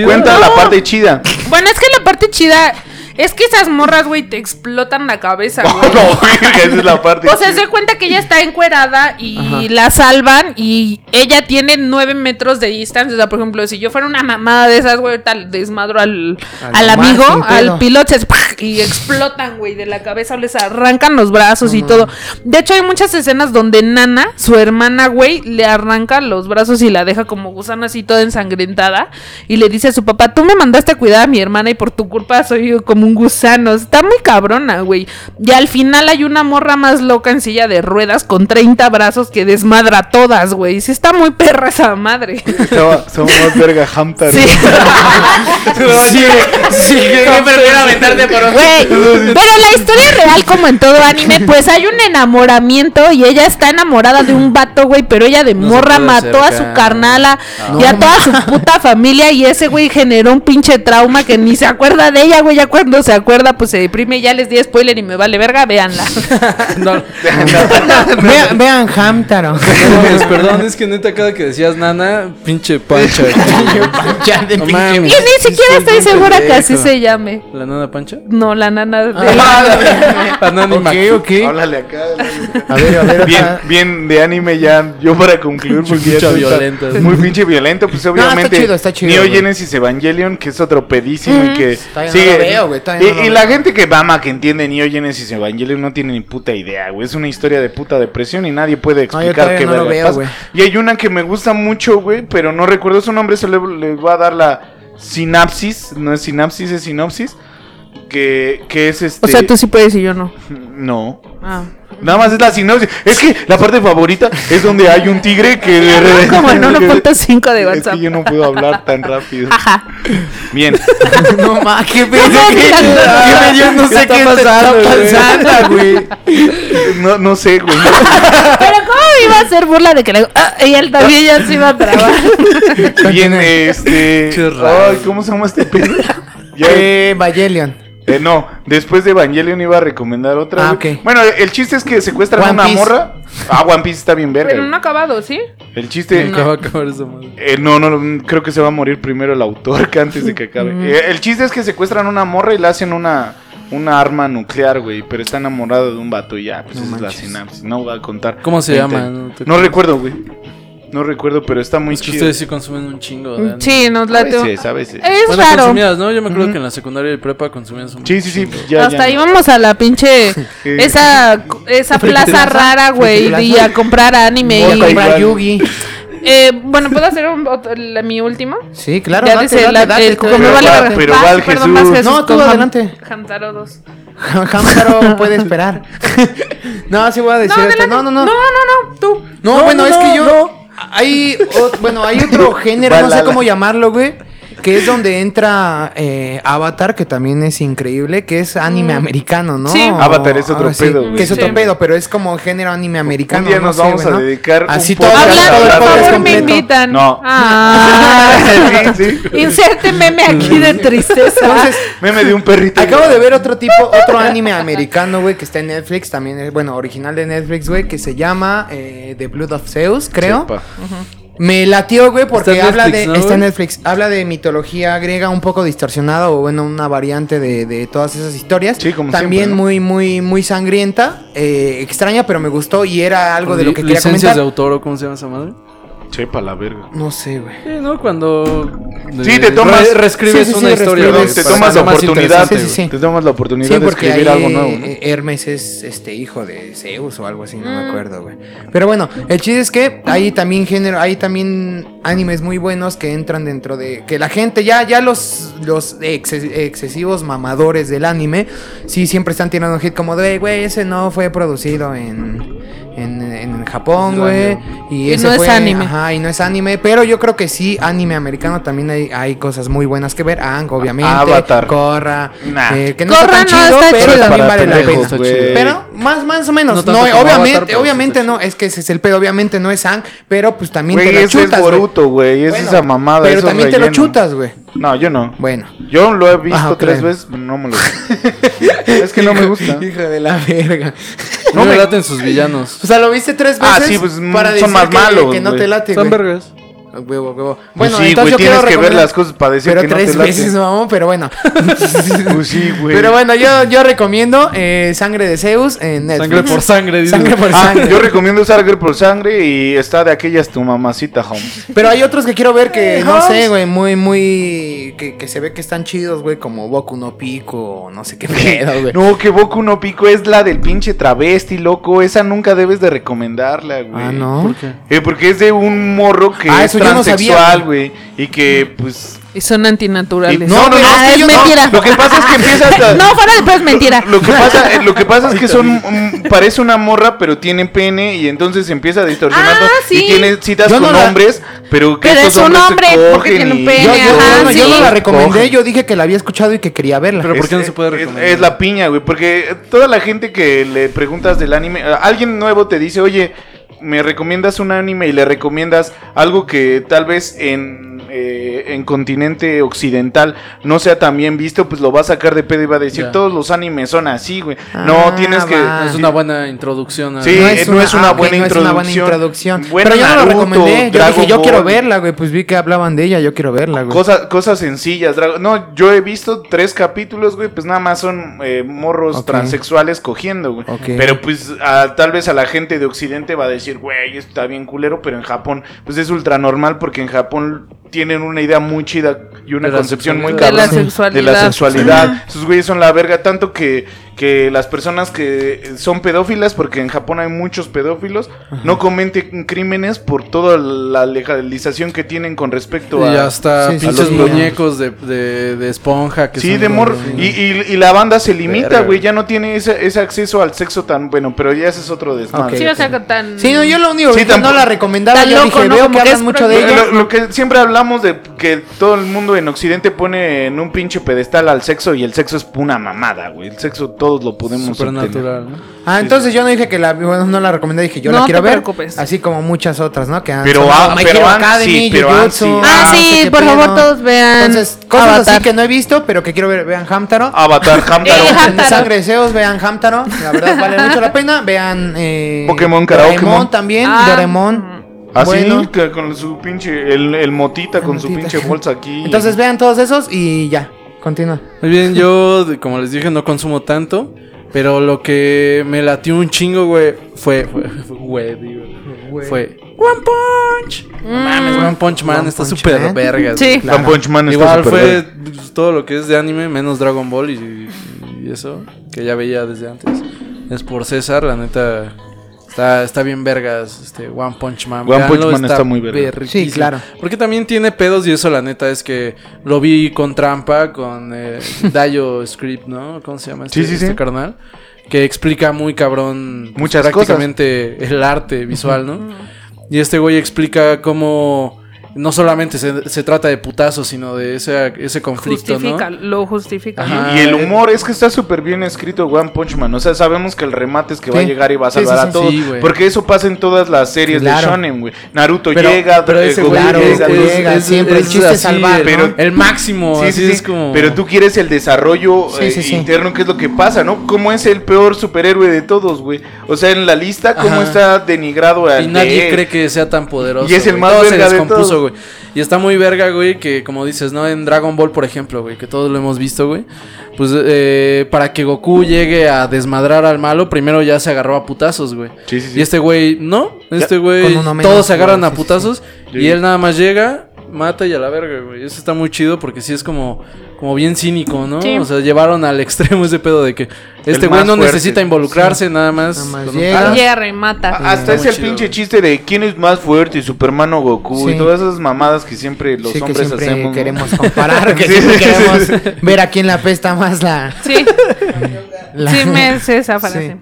cuenta la No. parte chida. Bueno, es que la parte chida es que esas morras, güey, te explotan la cabeza, No, güey. no, esa es la parte O sea, se cuenta que ella está encuerada y la salvan y ella tiene nueve metros de distancia. O sea, por ejemplo, si yo fuera una mamada de esas, güey, tal desmadro al, Al amigo, al piloto, se- y explotan, güey, de la cabeza, les arrancan los brazos y todo. De hecho, hay muchas escenas donde Nana, su hermana, güey, le arranca los brazos y la deja como gusano así toda ensangrentada. Y le dice a su papá, tú me mandaste a cuidar a mi hermana y por tu culpa soy yo como un gusano. Está muy cabrona, güey. Y al final hay una morra más loca en silla de ruedas con 30 brazos que desmadra a todas, güey. Sí está muy perra esa madre. Somos más verga Hamtar. Sí. Sí, sí, aventarte por. Güey, pero la historia real, como en todo anime, pues hay un enamoramiento y ella está enamorada de un vato, güey, pero ella de No morra mató a su carnala y No, a toda su puta familia y ese güey generó un pinche trauma que ni se acuerda de ella, güey, ya cuando se acuerda pues se deprime, ya les di spoiler y me vale verga, véanla. No, Vean, vean Hamtaro. no perdón, es que neta, cada que decías nana, pinche pancha. De No pinche-. Y ni siquiera Estoy segura que así se llame. ¿La nana pancha? No, la nana de La nana Mac- ok. Háblale acá. A ver, a ver. Bien, bien de anime ya, yo para concluir, porque ya está violento. Muy pinche violento, pues obviamente. chido, está chido, Neo. Genesis Evangelion, que es otro pedísimo y que. No lo veo, güey, y, no la gente que mama, que entiende Neo Genesis Evangelion, no tiene ni puta idea, güey. Es una historia de puta depresión y nadie puede No, explicar todavía qué no veo, pasa. Y hay una que me gusta mucho, güey, pero no recuerdo su nombre, se le, le voy a dar la sinapsis. No es sinapsis, es sinopsis. Que, que es este. O sea, tú sí puedes y yo no. No. Ah. Nada más es la sinopsis. Es que la parte favorita es donde hay un tigre que de repente- Como en 1.5 de Es WhatsApp. que yo no puedo hablar tan rápido. Ajá. Bien. No ma, qué pedo. No, ¿Qué, mira, qué me dio? No ¿qué sé qué está pasando, güey. No, no sé, güey. Pero ¿cómo iba a hacer burla de que le... Ah, y él también ya se iba a trabar. Bien, este. Ay, ¿cómo se llama este pedo? Eh, Evangelion. Eh, no, después de Evangelion iba a recomendar otra. Ah, güey. ok. Bueno, el chiste es que secuestran a una Piece. morra. Ah, One Piece está bien verga. Pero no ha acabado, ¿sí? El chiste. Va a acabar esa madre. Eh, no, no, no, creo que se va a morir primero el autor que antes de que acabe. Eh, el chiste es que secuestran a una morra y le hacen una, una arma nuclear, güey. Pero está enamorado de un vato y ya, pues esa es la sinapsis. No voy a contar. ¿Cómo se llama? No, te No recuerdo, güey. No recuerdo, pero está muy Es que chido. ustedes sí consumen un chingo. de anime. Sí, nos A late. veces, a veces. Es Bueno, raro. consumías, ¿no? Yo me acuerdo que en la secundaria y prepa consumías un Sí, sí, sí. Ya, Hasta ya. íbamos a la pinche esa esa plaza rara, güey, y a comprar anime y comprar. Yugi. eh, bueno, ¿puedo hacer un, otro- la- mi último? Sí, claro. ya date, dice date, la- date, el como Pero vale va- pero va el perdón, Jesús. No, tú adelante. Hamtaro 2. Hamtaro puede esperar. no, sí voy a decir No, esto. No, no, no. No, no, no, tú. No, No, bueno, no, es que no, yo. Hay. o- bueno, hay otro género, no sé cómo llamarlo, güey. Que es donde entra eh, Avatar, que también es increíble, que es anime americano, ¿no? Sí. Avatar es otro Ah, sí, pedo, güey. Que es otro Sí. pedo, pero es como género anime americano. Un día no nos sé, vamos güey, a ¿no? dedicar un Así podcast todo, a Hablar, todo el por podcast favor, me invitan. No. Ah. sí, sí. Inserte meme aquí de tristeza. Entonces, Meme de un perrito. Acabo de ver otro tipo, otro anime americano, güey, que está en Netflix, también es, bueno, original de Netflix, güey, que se llama eh, The Blood of Zeus, creo. Sepa. Me latió, güey, porque habla de. ¿no, está en? Netflix. Habla de mitología griega un poco distorsionada, o bueno, una variante de, de todas esas historias. Sí, como También siempre, ¿no? muy, muy, muy sangrienta. eh, extraña, pero me gustó. Y era algo de lo que quería comentar. de autor o cómo se llama esa madre. Chepa la verga. No sé, güey. Sí, ¿no? Cuando. Sí, eh, te tomas- re- reescribes Sí, sí, sí, una historia. te tomas la oportunidad. Sí, sí, sí. Te tomas la oportunidad Sí, de escribir algo nuevo. ¿no? Hermes es este hijo de Zeus o algo así, no Mm. me acuerdo, güey. Pero bueno, el chiste es que hay también género, hay también animes muy buenos que entran dentro de que la gente ya ya los los exces- excesivos mamadores del anime sí siempre están tirando un hit como de, güey, ese no fue producido en en, en Japón, güey. Y, Y ese no es fue- anime. Ajá, y no es anime. Pero yo creo que sí, anime americano también hay, hay cosas muy buenas que ver. Ang, obviamente. Avatar. Corra. Nah. eh, que no Corra está tan no chido, está pero chido. también vale la pena. güey. Pero más, más o menos. No No, obviamente, Avatar, obviamente no. Es que ese es el pedo. Obviamente no es Ang, pero pues también Güey, te lo ese es chutas, güey. Boruto, güey. Es Bueno, esa mamada. Pero eso es también te lo relleno. chutas, güey. No, yo no. Bueno. Yo lo he visto Ajá, ok. tres veces, pero no me lo Es que no me gusta. Hijo de la verga. No me laten sus villanos. O sea, lo viste tres veces. Ah, sí, pues, para son decir más que, malos, Que no güey. te late, Son güey. vergas. Ah, Huevo. Pues Bueno, sí, entonces güey, yo tienes quiero que ver las cosas para decir Pero que no tres te late. veces, mamón, pero bueno. Pues sí, güey. Pero bueno, yo, yo recomiendo eh, Sangre de Zeus en Netflix. Sangre por sangre, dice. Sangre por Ah, sangre. yo recomiendo Sangre por Sangre y está de aquellas tu mamacita, Holmes. Pero hay otros que quiero ver que, no sé, güey, muy, muy... Que, que se ve que están chidos, güey, como Boku no Pico, o no sé qué pedo, güey. No, que Boku no Pico es la del pinche travesti, loco. Esa nunca debes de recomendarla, güey. Ah, ¿no? ¿Por qué? Eh, porque es de un morro que Ah, es eso transexual, güey. Y que, pues... Y son antinaturales. y- no, no, no, Ah, es que es yo no. mentira. Lo que pasa es que empieza hasta... No, fuera de pedo es mentira. Lo que pasa, eh, lo que pasa es que son parece una morra, pero tiene pene y entonces empieza a distorsionar Ah, sí. y tiene citas Yo con la- hombres, pero que Pero estos es un se hombre, porque tiene un pene, Yo, yo- ajá, no la recomendé, Cogen. yo dije que la había escuchado y que quería verla. Pero ¿por qué no se puede recomendar? Es, la piña, güey, porque toda la gente que le preguntas del anime, a- alguien nuevo te dice, oye, me recomiendas un anime y le recomiendas algo que tal vez en eh, en continente occidental no sea tan bien visto, pues lo va a sacar de pedo y va a decir, Ya. todos los animes son así, güey. Ah, no, tienes que... Es una buena introducción. a- Sí, No es no una, es una ah, ok, buena no es una buena introducción. introducción. Pero yo no lo Naruto, recomendé. Yo Dragon dije, yo quiero verla, güey. Pues vi que hablaban de ella, yo quiero verla, güey. Cosa- cosas sencillas. Drago- No, yo he visto tres capítulos, güey, pues nada más son eh, morros transexuales cogiendo, güey. Pero pues a- tal vez a la gente de Occidente va a decir, güey, esto está bien culero, pero en Japón pues es ultra normal porque en Japón tienen una idea muy chida y una De concepción muy sexualidad. De la cabrona sexualidad. de la sexualidad. Esos güeyes son la verga, tanto que, que las personas que son pedófilas, porque en Japón hay muchos pedófilos, no cometen crímenes por toda la legalización que tienen con respecto a... Y hasta Sí, sí, pinches sí. muñecos de, de, de esponja. Que Sí, son de morro. de- Y, y- y la banda se limita, güey. Ya no tiene ese, ese acceso al sexo tan bueno, pero ya ese es otro desmadre. Ok. Sí, o sea, tan... Sí, no, yo lo único Sí, que no la recomendaba. Tan Yo loco, dije, ¿no? veo que hablan mucho de ella. lo- lo que siempre hablamos de que todo el mundo en Occidente pone en un pinche pedestal al sexo y el sexo es una mamada, güey. El sexo todos lo podemos. Supernatural, ¿no? Ah, entonces yo no dije que la, bueno, no la recomendé, dije yo No la quiero te ver. preocupes. Así como muchas otras, ¿no? Que han Pero, sonado, ah, My pero Hero han- Academy, sí, pero han- Jujutsu, sí. Ah, no sé sí, qué por pedo. favor, todos vean Entonces, cosas Avatar. así que no he visto, pero que quiero ver. Vean Hamtaro. Avatar, Hamtaro. Eh, En Hamtaro. Sangre de Zeus, vean Hamtaro. La verdad vale mucho la pena. Vean eh, Pokémon, Karaokemon. Doraemon también. Ah, Doraemon. Así, Bueno. que con su pinche, el, el motita con su motita. pinche bolsa aquí. Entonces vean todos esos y ya. Continúa. Muy bien, yo, como les dije, no consumo tanto. Pero lo que me latió un chingo, güey, fue. Fue. fue- Güey, digo. Fue. One Punch. No mames, One Punch Man One está Punch súper Man. vergas. Sí. güey. One Punch Man está Igual súper fue verga. pues, todo lo que es de anime, menos Dragon Ball y, y eso, que ya veía desde antes. Es por César, la neta. Está, está bien vergas, este One Punch Man. One Punch Man está muy verga. verguísimo. Sí, claro. Porque también tiene pedos y eso la neta es que lo vi con trampa, con eh, Dayo Script, ¿no? ¿Cómo se llama este, Sí, sí, sí. este carnal? Que explica muy cabrón pues, Muchas prácticamente el arte visual, ¿no? Y este güey explica cómo no solamente se, se trata de putazos, sino de ese, ese conflicto, Justifica, ¿no? lo justifica. Ajá. Y el humor es que está súper bien escrito One Punch Man. O sea, sabemos que el remate es que va a llegar y va a Sí, sí, salvar sí. a todos. Sí, güey. porque eso pasa en todas las series Claro. de Shonen, güey. Naruto Pero- llega, pero eh, ese Goku Claro, llega, es- llega, siempre el chiste es salvar, el máximo, Sí, así sí, sí. es como... Pero tú quieres el desarrollo Sí, eh, sí, sí. interno, que es lo que pasa, ¿no? ¿Cómo es el peor superhéroe de todos, güey? O sea, en la lista, ¿cómo Ajá. está denigrado al Y nadie él? cree que sea tan poderoso. Y es el más verga de todos. Güey. Y está muy verga, güey, que como dices, ¿no? En Dragon Ball, por ejemplo, güey, que todos lo hemos visto, güey. Pues eh, para que Goku llegue a desmadrar al malo, primero ya se agarró a putazos, güey. Sí, sí, sí. Y este güey, no. Este güey, todos se agarran a putazos. Y él nada más llega, mata y a la verga, güey. Eso está muy chido porque sí es como, como bien cínico, ¿no? Sí. O sea, llevaron al extremo ese pedo de que este güey no fuerte. necesita involucrarse, nada más. Nada más llega. remata. A- Hasta Está es muy el chido, pinche chiste de quién es más fuerte, Superman o Goku, y todas esas mamadas que siempre los sí, que hombres siempre hacemos. ¿no? queremos comparar, que Sí, siempre queremos ver a quién la pesta más la... Sí, la- sí me sé esa frase.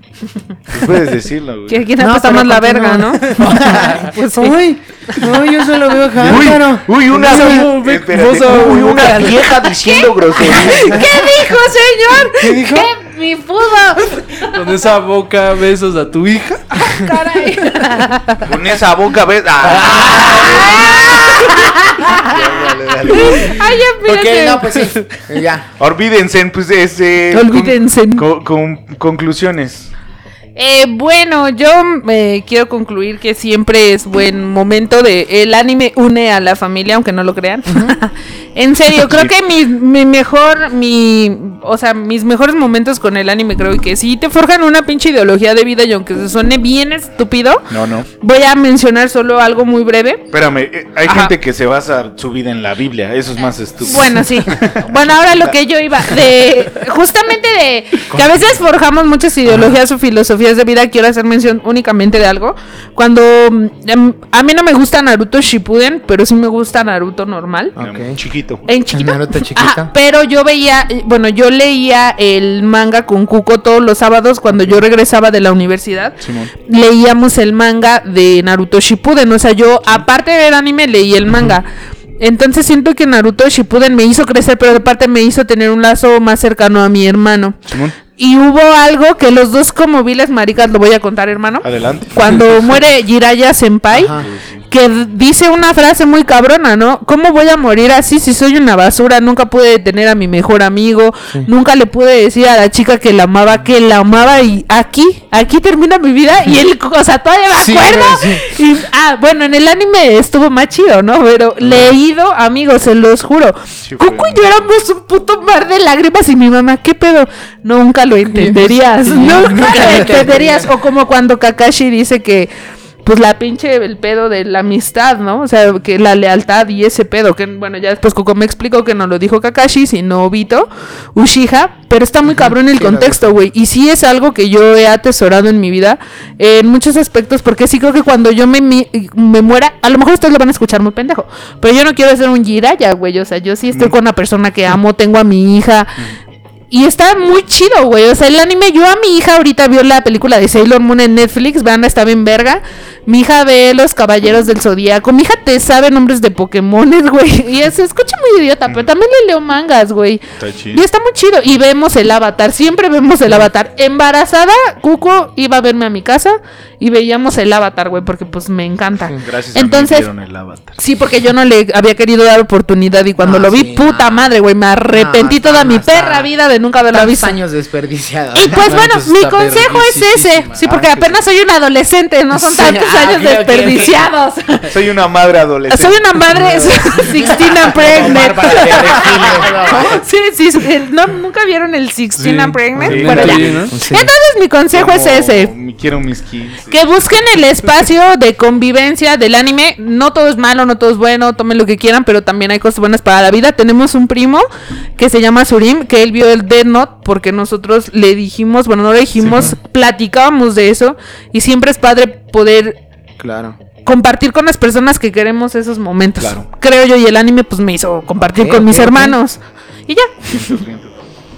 Pues puedes decirlo, güey. Que quién No, apesta más la verga, ¿no? pues sí. Uy, no, yo solo veo Uy, Hamtaro. uy, una, Uy, uy, uy, una vieja diciendo groserías. ¿Qué dijo, señor? ¿Qué dijo? ¿Qué mi pudo? Con esa boca besos a tu hija. Caray. Con esa boca, ¿ves? Ah. Dale, dale, dale. Ay, ya, Ok, no, pues sí. Ya. Olvídense, pues, este... Olvídense. Con, con- con- conclusiones. Eh, bueno, yo eh, quiero concluir que siempre es buen momento de el anime une a la familia, aunque no lo crean. en serio, creo que mi, mi mejor, mi, o sea, mis mejores momentos con el anime creo que sí te forjan una pinche ideología de vida y aunque se suene bien estúpido, No, no. voy a mencionar solo algo muy breve. Espérame, eh, hay Ajá. gente que se basa su vida en la Biblia. Eso es más estúpido. Bueno, sí. Bueno, ahora lo que yo iba de justamente de que a veces forjamos muchas ideologías o filosofías de vida, quiero hacer mención únicamente de algo. Cuando mm, em, a mí no me gusta Naruto Shippuden, pero sí me gusta Naruto normal. Ok. Chiquito. En chiquito. Naruto chiquito. Pero yo veía, bueno, yo leía el manga con Cuco todos los sábados cuando yo regresaba de la universidad. Simón. Leíamos el manga de Naruto Shippuden, o sea, yo aparte de ver anime leí el manga. Entonces siento que Naruto Shippuden me hizo crecer, pero aparte me hizo tener un lazo más cercano a mi hermano. Simón. Y hubo algo que los dos como viles maricas lo voy a contar, hermano. Adelante. Cuando muere Jiraiya Senpai, Ajá. Que dice una frase muy cabrona, ¿no? ¿Cómo voy a morir así si soy una basura? Nunca pude detener a mi mejor amigo, nunca le pude decir a la chica que la amaba, que la amaba y aquí, aquí termina mi vida y él, o sea, todavía me Sí, acuerdo. Y, ah, bueno, en el anime estuvo más chido, ¿no? Pero leído, amigos, se los juro. Cuco y yo éramos un puto mar de lágrimas y mi mamá, ¿qué pedo? Nunca lo entenderías, nunca nunca lo entenderías. O como cuando Kakashi dice que, pues la pinche, el pedo de la amistad, ¿no? O sea, que la lealtad y ese pedo, que bueno, ya después Coco me explicó que no lo dijo Kakashi, sino Obito, Ushiha, pero está muy cabrón el contexto, güey. Y sí es algo que yo he atesorado en mi vida eh, en muchos aspectos, porque sí creo que cuando yo me, mi- me muera, a lo mejor ustedes lo van a escuchar muy pendejo, pero yo no quiero ser un Jiraya, güey. O sea, yo sí estoy con una persona que amo, tengo a mi hija. Y está muy chido, güey. O sea, el anime, yo a mi hija ahorita vio la película de Sailor Moon en Netflix, vean, está bien verga. Mi hija ve Los Caballeros del Zodíaco. Mi hija te sabe nombres de Pokémones, güey. Y se escucha muy idiota, pero también le leo mangas, güey. Está Y chido. está muy chido. Y vemos el avatar. Siempre vemos el avatar. Embarazada, Cuco iba a verme a mi casa y veíamos el avatar, güey, porque pues me encanta. Gracias Entonces, a mí vieron el avatar. Sí, porque yo no le había querido dar oportunidad y cuando Ah, lo vi, sí, puta no. madre, güey, me arrepentí No, toda mi perra vida de nunca haberla Tantos visto. años desperdiciados. Y pues No, bueno, mi consejo es ese. Sí, porque apenas soy un adolescente, no son tantos ah, años ok. desperdiciados. Soy una madre adolescente. Soy una madre 16 and pregnant. Sí, sí, sí, no, nunca vieron el 16 and pregnant, sí, pero ya. sí, ¿no? Sí. Entonces mi consejo es ese. Quiero mis 15. Que busquen el espacio de convivencia del anime. No todo es malo, no todo es bueno, tomen lo que quieran, pero también hay cosas buenas para la vida. Tenemos un primo que se llama Surim, que él vio el Dead Note porque nosotros le dijimos, bueno, no le dijimos, platicábamos de eso y siempre es padre poder Claro. compartir con las personas que queremos esos momentos. Claro. Creo yo y el anime pues me hizo compartir con mis hermanos. Y ya.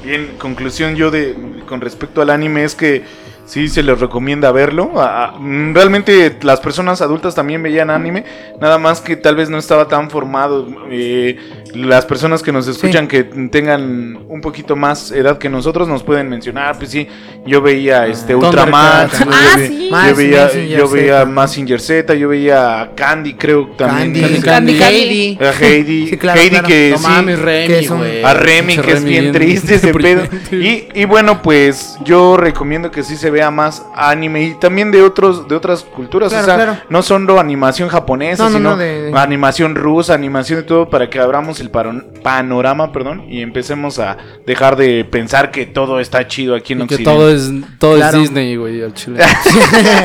Bien, conclusión yo de con respecto al anime es que sí se les recomienda verlo. Mm, realmente las personas adultas también veían anime, nada más que tal vez no estaba tan formado. Eh, las personas que nos escuchan que tengan un poquito más edad que nosotros nos pueden mencionar, pues sí, yo veía este Ultraman, yo ah, ve- sí. yo Más veía, yo veía Z. Mazinger Z, yo veía a Candy, creo también. Candy, Candy, Candy, Candy. Heidi. A Heidi, Sí, claro, Heidi claro. que No sí, mames, Remy, que es un- güey. a Remy, que es bien triste ese pedo. Y, y bueno, pues yo recomiendo que sí se vea más anime y también de otros de otras culturas. Claro, o sea, claro. no solo animación japonesa, No, no, sino no, de- de- animación rusa, animación de todo, para que abramos el panorama, perdón, y empecemos a dejar de pensar que todo está chido aquí en Y que Occidente. todo es, todo Claro. es Disney, güey, al chile.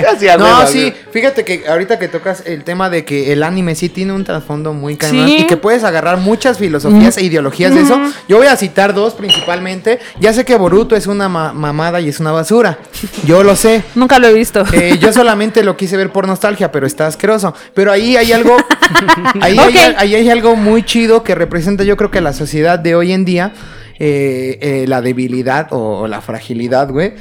No, sí. Fíjate que ahorita que tocas el tema de que el anime sí tiene un trasfondo muy cañón Sí. y que puedes agarrar muchas filosofías e ideologías de eso. Yo voy a citar dos principalmente. Ya sé que Boruto es una ma- mamada y es una basura. Yo lo sé. Nunca lo he visto. Eh, yo solamente lo quise ver por nostalgia, pero está asqueroso. Pero ahí hay algo, ahí, Ok. hay, ahí hay algo muy chido que representa, yo creo que la sociedad de hoy en día, eh, eh, la debilidad o, o la fragilidad, güey.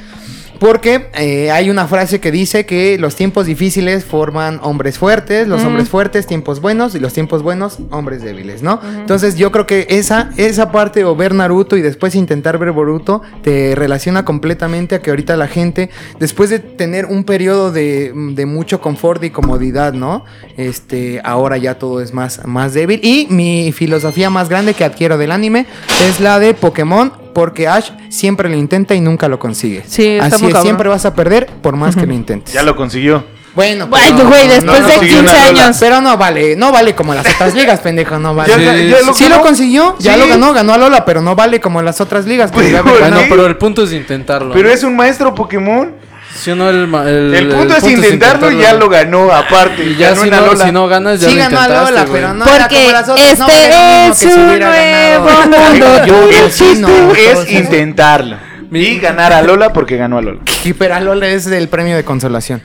Porque eh, hay una frase que dice que los tiempos difíciles forman hombres fuertes, los hombres fuertes tiempos buenos y los tiempos buenos hombres débiles, ¿no? Entonces yo creo que esa, esa parte o ver Naruto y después intentar ver Boruto te relaciona completamente a que ahorita la gente, después de tener un periodo de, de mucho confort y comodidad, ¿no? Este, ahora ya todo es más, más débil. Y mi filosofía más grande que adquiero del anime es la de Pokémon. Porque Ash siempre lo intenta y nunca lo consigue. Sí, Así es, siempre vas a perder por más que lo intentes. Ya lo consiguió. Bueno, Ay, pero- güey, después no de consiguió 15 una rola. años. Pero no vale, no vale como las otras ligas, pendejo, no vale. Sí, ya lo sí ganó. lo consiguió, ya Sí. lo ganó, ganó a Lola, pero no vale como las otras ligas. que Pues, bueno, Bueno, pero el punto es intentarlo. Pero ¿no? es un maestro Pokémon. Si no, el, el, El punto es intentarlo y ya lo ganó aparte. Y ya ganó si no, Lola. si no ganas, ya Sí lo ganó a Lola, pero no era Porque como las otras, no este mismo es un nuevo mundo. Yo, El chiste no, es intentarlo. Y ganar a Lola porque ganó a Lola. Y pero a Lola es del premio de consolación.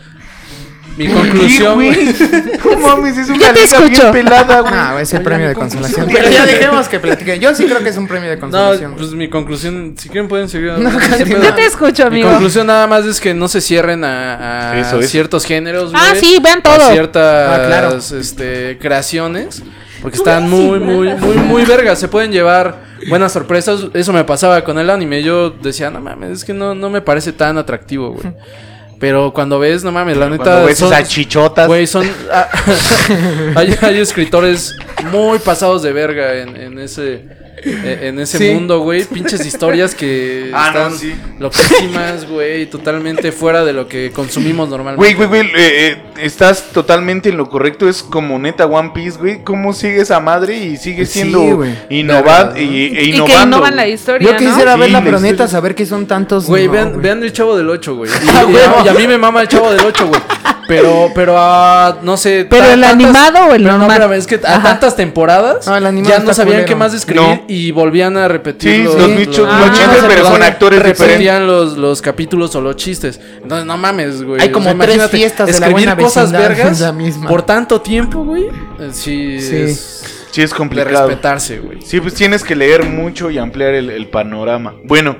Mi conclusión, güey. No mames, es una liga bien pelada, güey. No, es el premio de consolación. Pero ya dejemos que platique. Yo sí creo que es un premio de No, consolación. pues mi conclusión, si quieren pueden seguir. No. Yo te escucho, Mi amigo. conclusión nada más es que no se cierren a, a ciertos géneros, Ah, sí, vean a todo. ciertas Ah, claro. este, creaciones. Porque están muy, muy, muy, muy vergas. Se pueden llevar buenas sorpresas. Eso me pasaba con el anime. Yo decía, no mames, es que no, no me parece tan atractivo, güey. Pero cuando ves, no mames, la neta. Cuando ves son- esas chichotas. Güey, son. ah, hay, hay escritores muy pasados de verga en, en ese. Eh, En ese Sí. mundo, güey, pinches historias que Ah, no, están sí. loquísimas, güey, totalmente fuera de lo que consumimos normalmente. Güey, güey, güey, eh, eh, estás totalmente en lo correcto. Es como neta One Piece, güey. ¿Cómo sigue esa madre y sigue Sí, siendo güey. innova- Verga, y, e Y que innovando? innovan la historia, Yo quisiera ¿no? Sí, pero la neta, historia. saber que son tantos. Güey, no, vean, vean el chavo del 8, güey. Y, Ah, y- y a mí me mama el chavo del 8, güey. Pero, pero a, no sé. ¿Pero el animado o el pero normal? No, espérame, es que a Ajá. tantas temporadas No, el ya no sabían culero. qué más escribir No. y volvían a repetir Sí, los, los bichos, los chistes, pero con actores diferentes. repetían los, los capítulos o los chistes. Entonces, no mames, güey. Hay como tres imagínate, fiestas de la escribir buena cosas vergas la misma. por tanto tiempo, güey. eh, Sí, Sí. es Sí, es de complicado. respetarse, güey. Sí, pues tienes que leer mucho y ampliar el, el panorama. Bueno,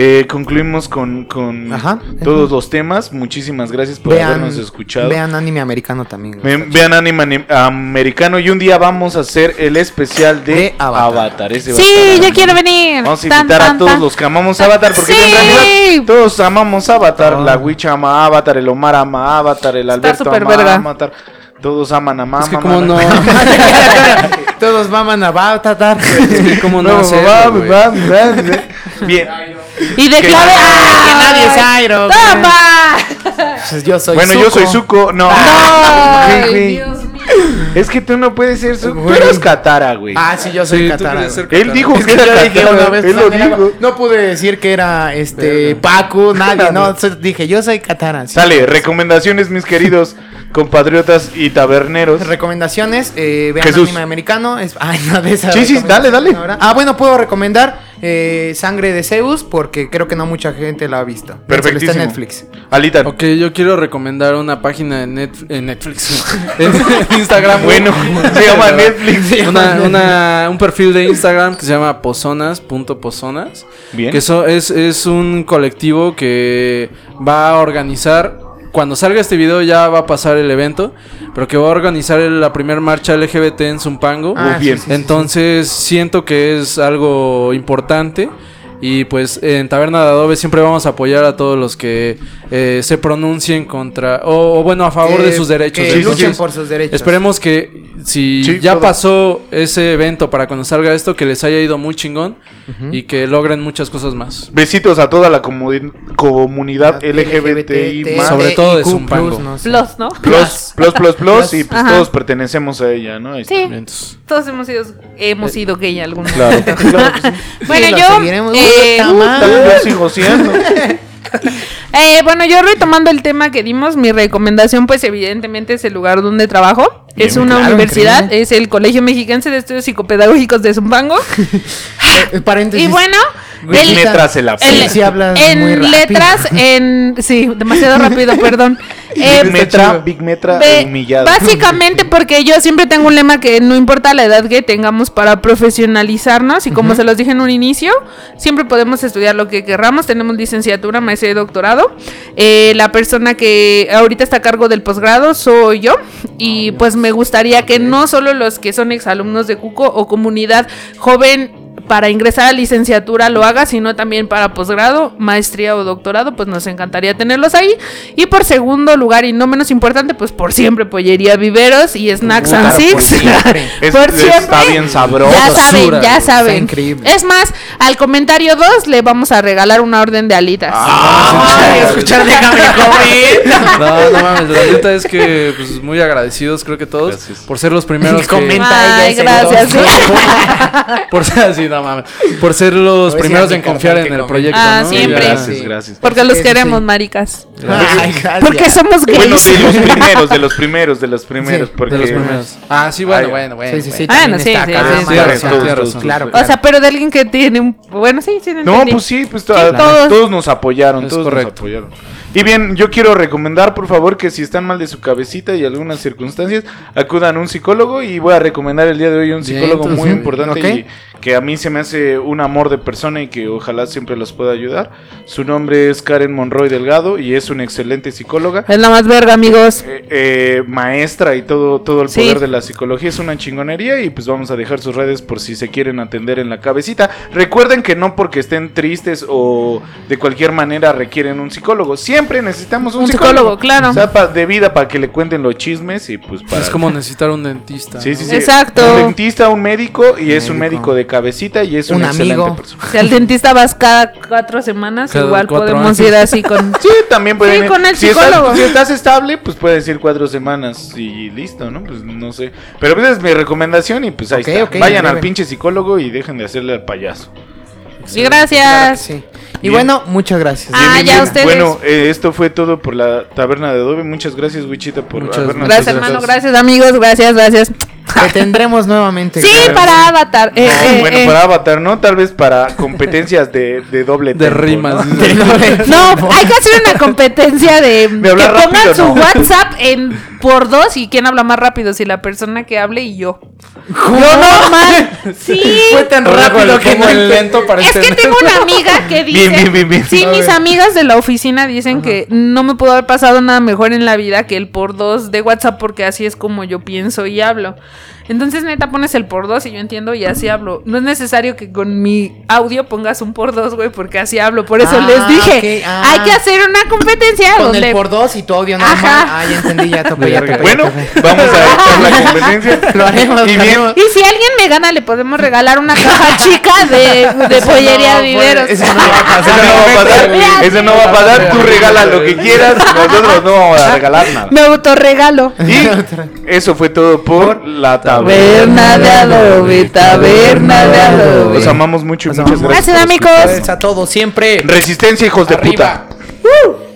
eh, concluimos con, con Ajá. todos los temas. Muchísimas gracias por Vean, habernos escuchado. vean anime americano también. Ve- Vean anime anim- americano y un día vamos a hacer el especial de, De Avatar. Avatar. Ese Sí, yo quiero venir. Vamos a Tan, invitar a todos tan. los que amamos Avatar, porque Sí. en realidad todos amamos Avatar. Ah. La Witch ama Avatar, el Omar ama Avatar, el Alberto ama verga. Avatar. Todos aman a. Es que como no, Todos maman a Batatar. es que como no, No, hacerlo, va, güey. va, va, va. Bien. Y de Que clave. nadie- que nadie es ¡Ay! Iron, ¡Toma! Pues yo soy Bueno, yo soy Zuko. No. Ay, güey. Dios mío. Es que tú no puedes ser Zuko. Tú eres Katara, güey. Ah, sí, yo soy Sí, Katara. Él dijo Es que que era dije Katara. una vez, Él lo dijo. No pude decir que era este Pacu, nadie, no, dije yo soy Katara. sí. Sale, recomendaciones, mis queridos compatriotas y taberneros. Recomendaciones, eh, vean Jesús. anime americano. Es, ay, no, de esa Sí, sí, dale, dale. ahora. Ah, bueno, puedo recomendar eh, Sangre de Zeus porque creo que no mucha gente la ha visto. Perfectísimo. Está en Netflix. Alita. Ok, yo quiero recomendar una página en, Net- en Netflix. en Instagram. Bueno, se llama Netflix. Una, una- un perfil de Instagram que se llama pozonas.pozonas. Bien. Que eso es, es un colectivo que va a organizar. Cuando salga este video ya va a pasar el evento. Pero que va a organizar el- la primera marcha LGBT en Zumpango. Ah, bien. sí, sí, sí, Entonces siento que es algo importante. Y pues en Taberna de Adobe siempre vamos a apoyar a todos los que eh, se pronuncien contra, o, o bueno, a favor Que- de sus derechos. Que Entonces, luchen por sus derechos. Esperemos que si Sí, ya todo. pasó ese evento para cuando salga esto, que les haya ido muy chingón y que logren muchas cosas más. Besitos a toda la comuni- comunidad LGBTI más. Sobre todo de Zumpango. no sé. Plus, ¿no? Plus, plus, plus, plus, y pues Ajá. todos pertenecemos a ella, ¿no? Sí, todos hemos sido, hemos sido gay algún Claro, claro sí. Bueno, Sí, yo. Eh, yo sigo siendo. eh, bueno, yo retomando el tema que dimos, mi recomendación, pues evidentemente es el lugar donde trabajo. Es una claro, universidad, increíble. es el Colegio Mexiquense de Estudios Psicopedagógicos de Zumpango. Eh, paréntesis. y bueno, letras el- Sí, hablas en muy rápido. letras, en. Sí, demasiado rápido, perdón. Eh, Big Metra. Big Metra Ve- humillado. Básicamente porque yo siempre tengo un lema que no importa la edad que tengamos para profesionalizarnos y como se los dije en un inicio, siempre podemos estudiar lo que querramos, tenemos licenciatura, maestría y doctorado. Eh, la persona que ahorita está a cargo del posgrado soy yo y pues me gustaría que no solo los que son exalumnos de Cuco o comunidad joven para ingresar a licenciatura lo haga, sino también para posgrado, maestría o doctorado, pues nos encantaría tenerlos ahí. Y por segundo lugar, y no menos importante, pues por siempre pollería viveros y snacks and Claro, por six. siempre. Es- por está bien sabroso. Ya saben, Basura, ya saben. increíble. Es más, al comentario 2 le vamos a regalar una orden de alitas. Ay, escuchar, déjame joven. No, no mames, la neta es que pues muy agradecidos creo que todos Gracias. por ser los primeros que Comenta Ay, gracias. por ser así, no mames, por ser los sí, primeros en confiar en el proyecto, Ah, ¿no? siempre. Gracias, Sí. gracias. Porque los Sí, queremos, sí. maricas. Ay, gracias. Porque somos gays. Bueno, de los primeros, de los primeros, de los primeros. Sí, porque... de los primeros. Ah, sí, bueno, Ay, bueno, bueno. Sí, sí, sí. bueno. Bueno, también sí, sí, sí, madre, sí. o Tienes sea, razón, tienes razón. Claro, O sea, pero de alguien que tiene un... Bueno, sí, sí. No, pues sí, pues Sí, todos. todos. nos apoyaron, Es todos correcto. nos apoyaron. Y bien, yo quiero recomendar, por favor, que si están mal de su cabecita y algunas circunstancias, acudan a un psicólogo y voy a recomendar el día de hoy un Bien, psicólogo entonces, muy importante y que a mí se me hace un amor de persona y que ojalá siempre los pueda ayudar. Su nombre es Karen Monroy Delgado y es una excelente psicóloga. Es la más verga, amigos. eh, eh, maestra y todo, todo el Sí. poder de la psicología es una chingonería y pues vamos a dejar sus redes por si se quieren atender en la cabecita. Recuerden que no porque estén tristes o de cualquier manera requieren un psicólogo, siempre necesitamos un, Un psicólogo, claro. O sea, pa- de vida para que le cuenten los chismes y pues para... Es como necesitar un dentista. Sí, sí, ¿no? sí. Exacto. Un dentista, un médico y es un Médico. de cabecita y es un, Un excelente amigo. persona. Si al dentista vas cada cuatro semanas, Cada igual cuatro podemos años. ir así con... Sí, también pueden. Sí, con el si estás- psicólogo. si estás estable, pues puedes ir cuatro semanas y listo, ¿no? Pues no sé. Pero pues es mi recomendación y pues ahí está. ok, Vayan al pinche psicólogo y dejen de hacerle al payaso. Sí, gracias. sí. Y Bien. bueno, muchas gracias. Ah, Bien, ya bien. ustedes. Bueno, eh, esto fue todo por la taberna de Adobe. Muchas gracias, Wichita, por Muchas habernos Gracias, hermano. Gracias, amigos. Gracias, gracias. Te tendremos nuevamente. Sí, claro. para Avatar. Eh, eh, bueno, eh. para Avatar, ¿no? Tal vez para competencias de, de doble De tempo, rimas. ¿no? No, hay que hacer una competencia de De que pongan rápido, su no. WhatsApp en por dos y quién habla más rápido, si la persona que hable y yo. ¿Cómo? Yo normal. Sí. Fue tan rápido que no el lento para Es que tengo una amiga que dice. Bien, bien, bien, bien. Sí, A mis ver. amigas de la oficina dicen que no me pudo haber pasado nada mejor en la vida que el por dos de WhatsApp porque así es como yo pienso y hablo. Entonces, neta, pones el por dos y yo entiendo y así hablo. No es necesario que con mi audio pongas un por dos, güey, porque así hablo. Por eso Ah, les dije, ok, ah. hay que hacer una competencia Con donde el por dos y tu audio normal. Ajá. Ah, ya entendí, ya tope, ya tope. Bueno, ya vamos a echar la competencia. Lo haremos, Y lo bien, haremos. Y si alguien me gana, le podemos regalar una caja chica de, de pollería no, Viveros. eso no va a pasar. Eso no va a pasar. Mira, Eso no va a pasar. Tú regala lo que quieras. Nosotros no vamos a regalar nada. Me autorregalo. Y eso fue todo por la taberna. Taberna de Adobe, taberna de Adobe. Los amamos mucho y muchas amamos. gracias. Gracias, amigos. Fuerza a todos siempre. Resistencia, hijos de Arriba. puta.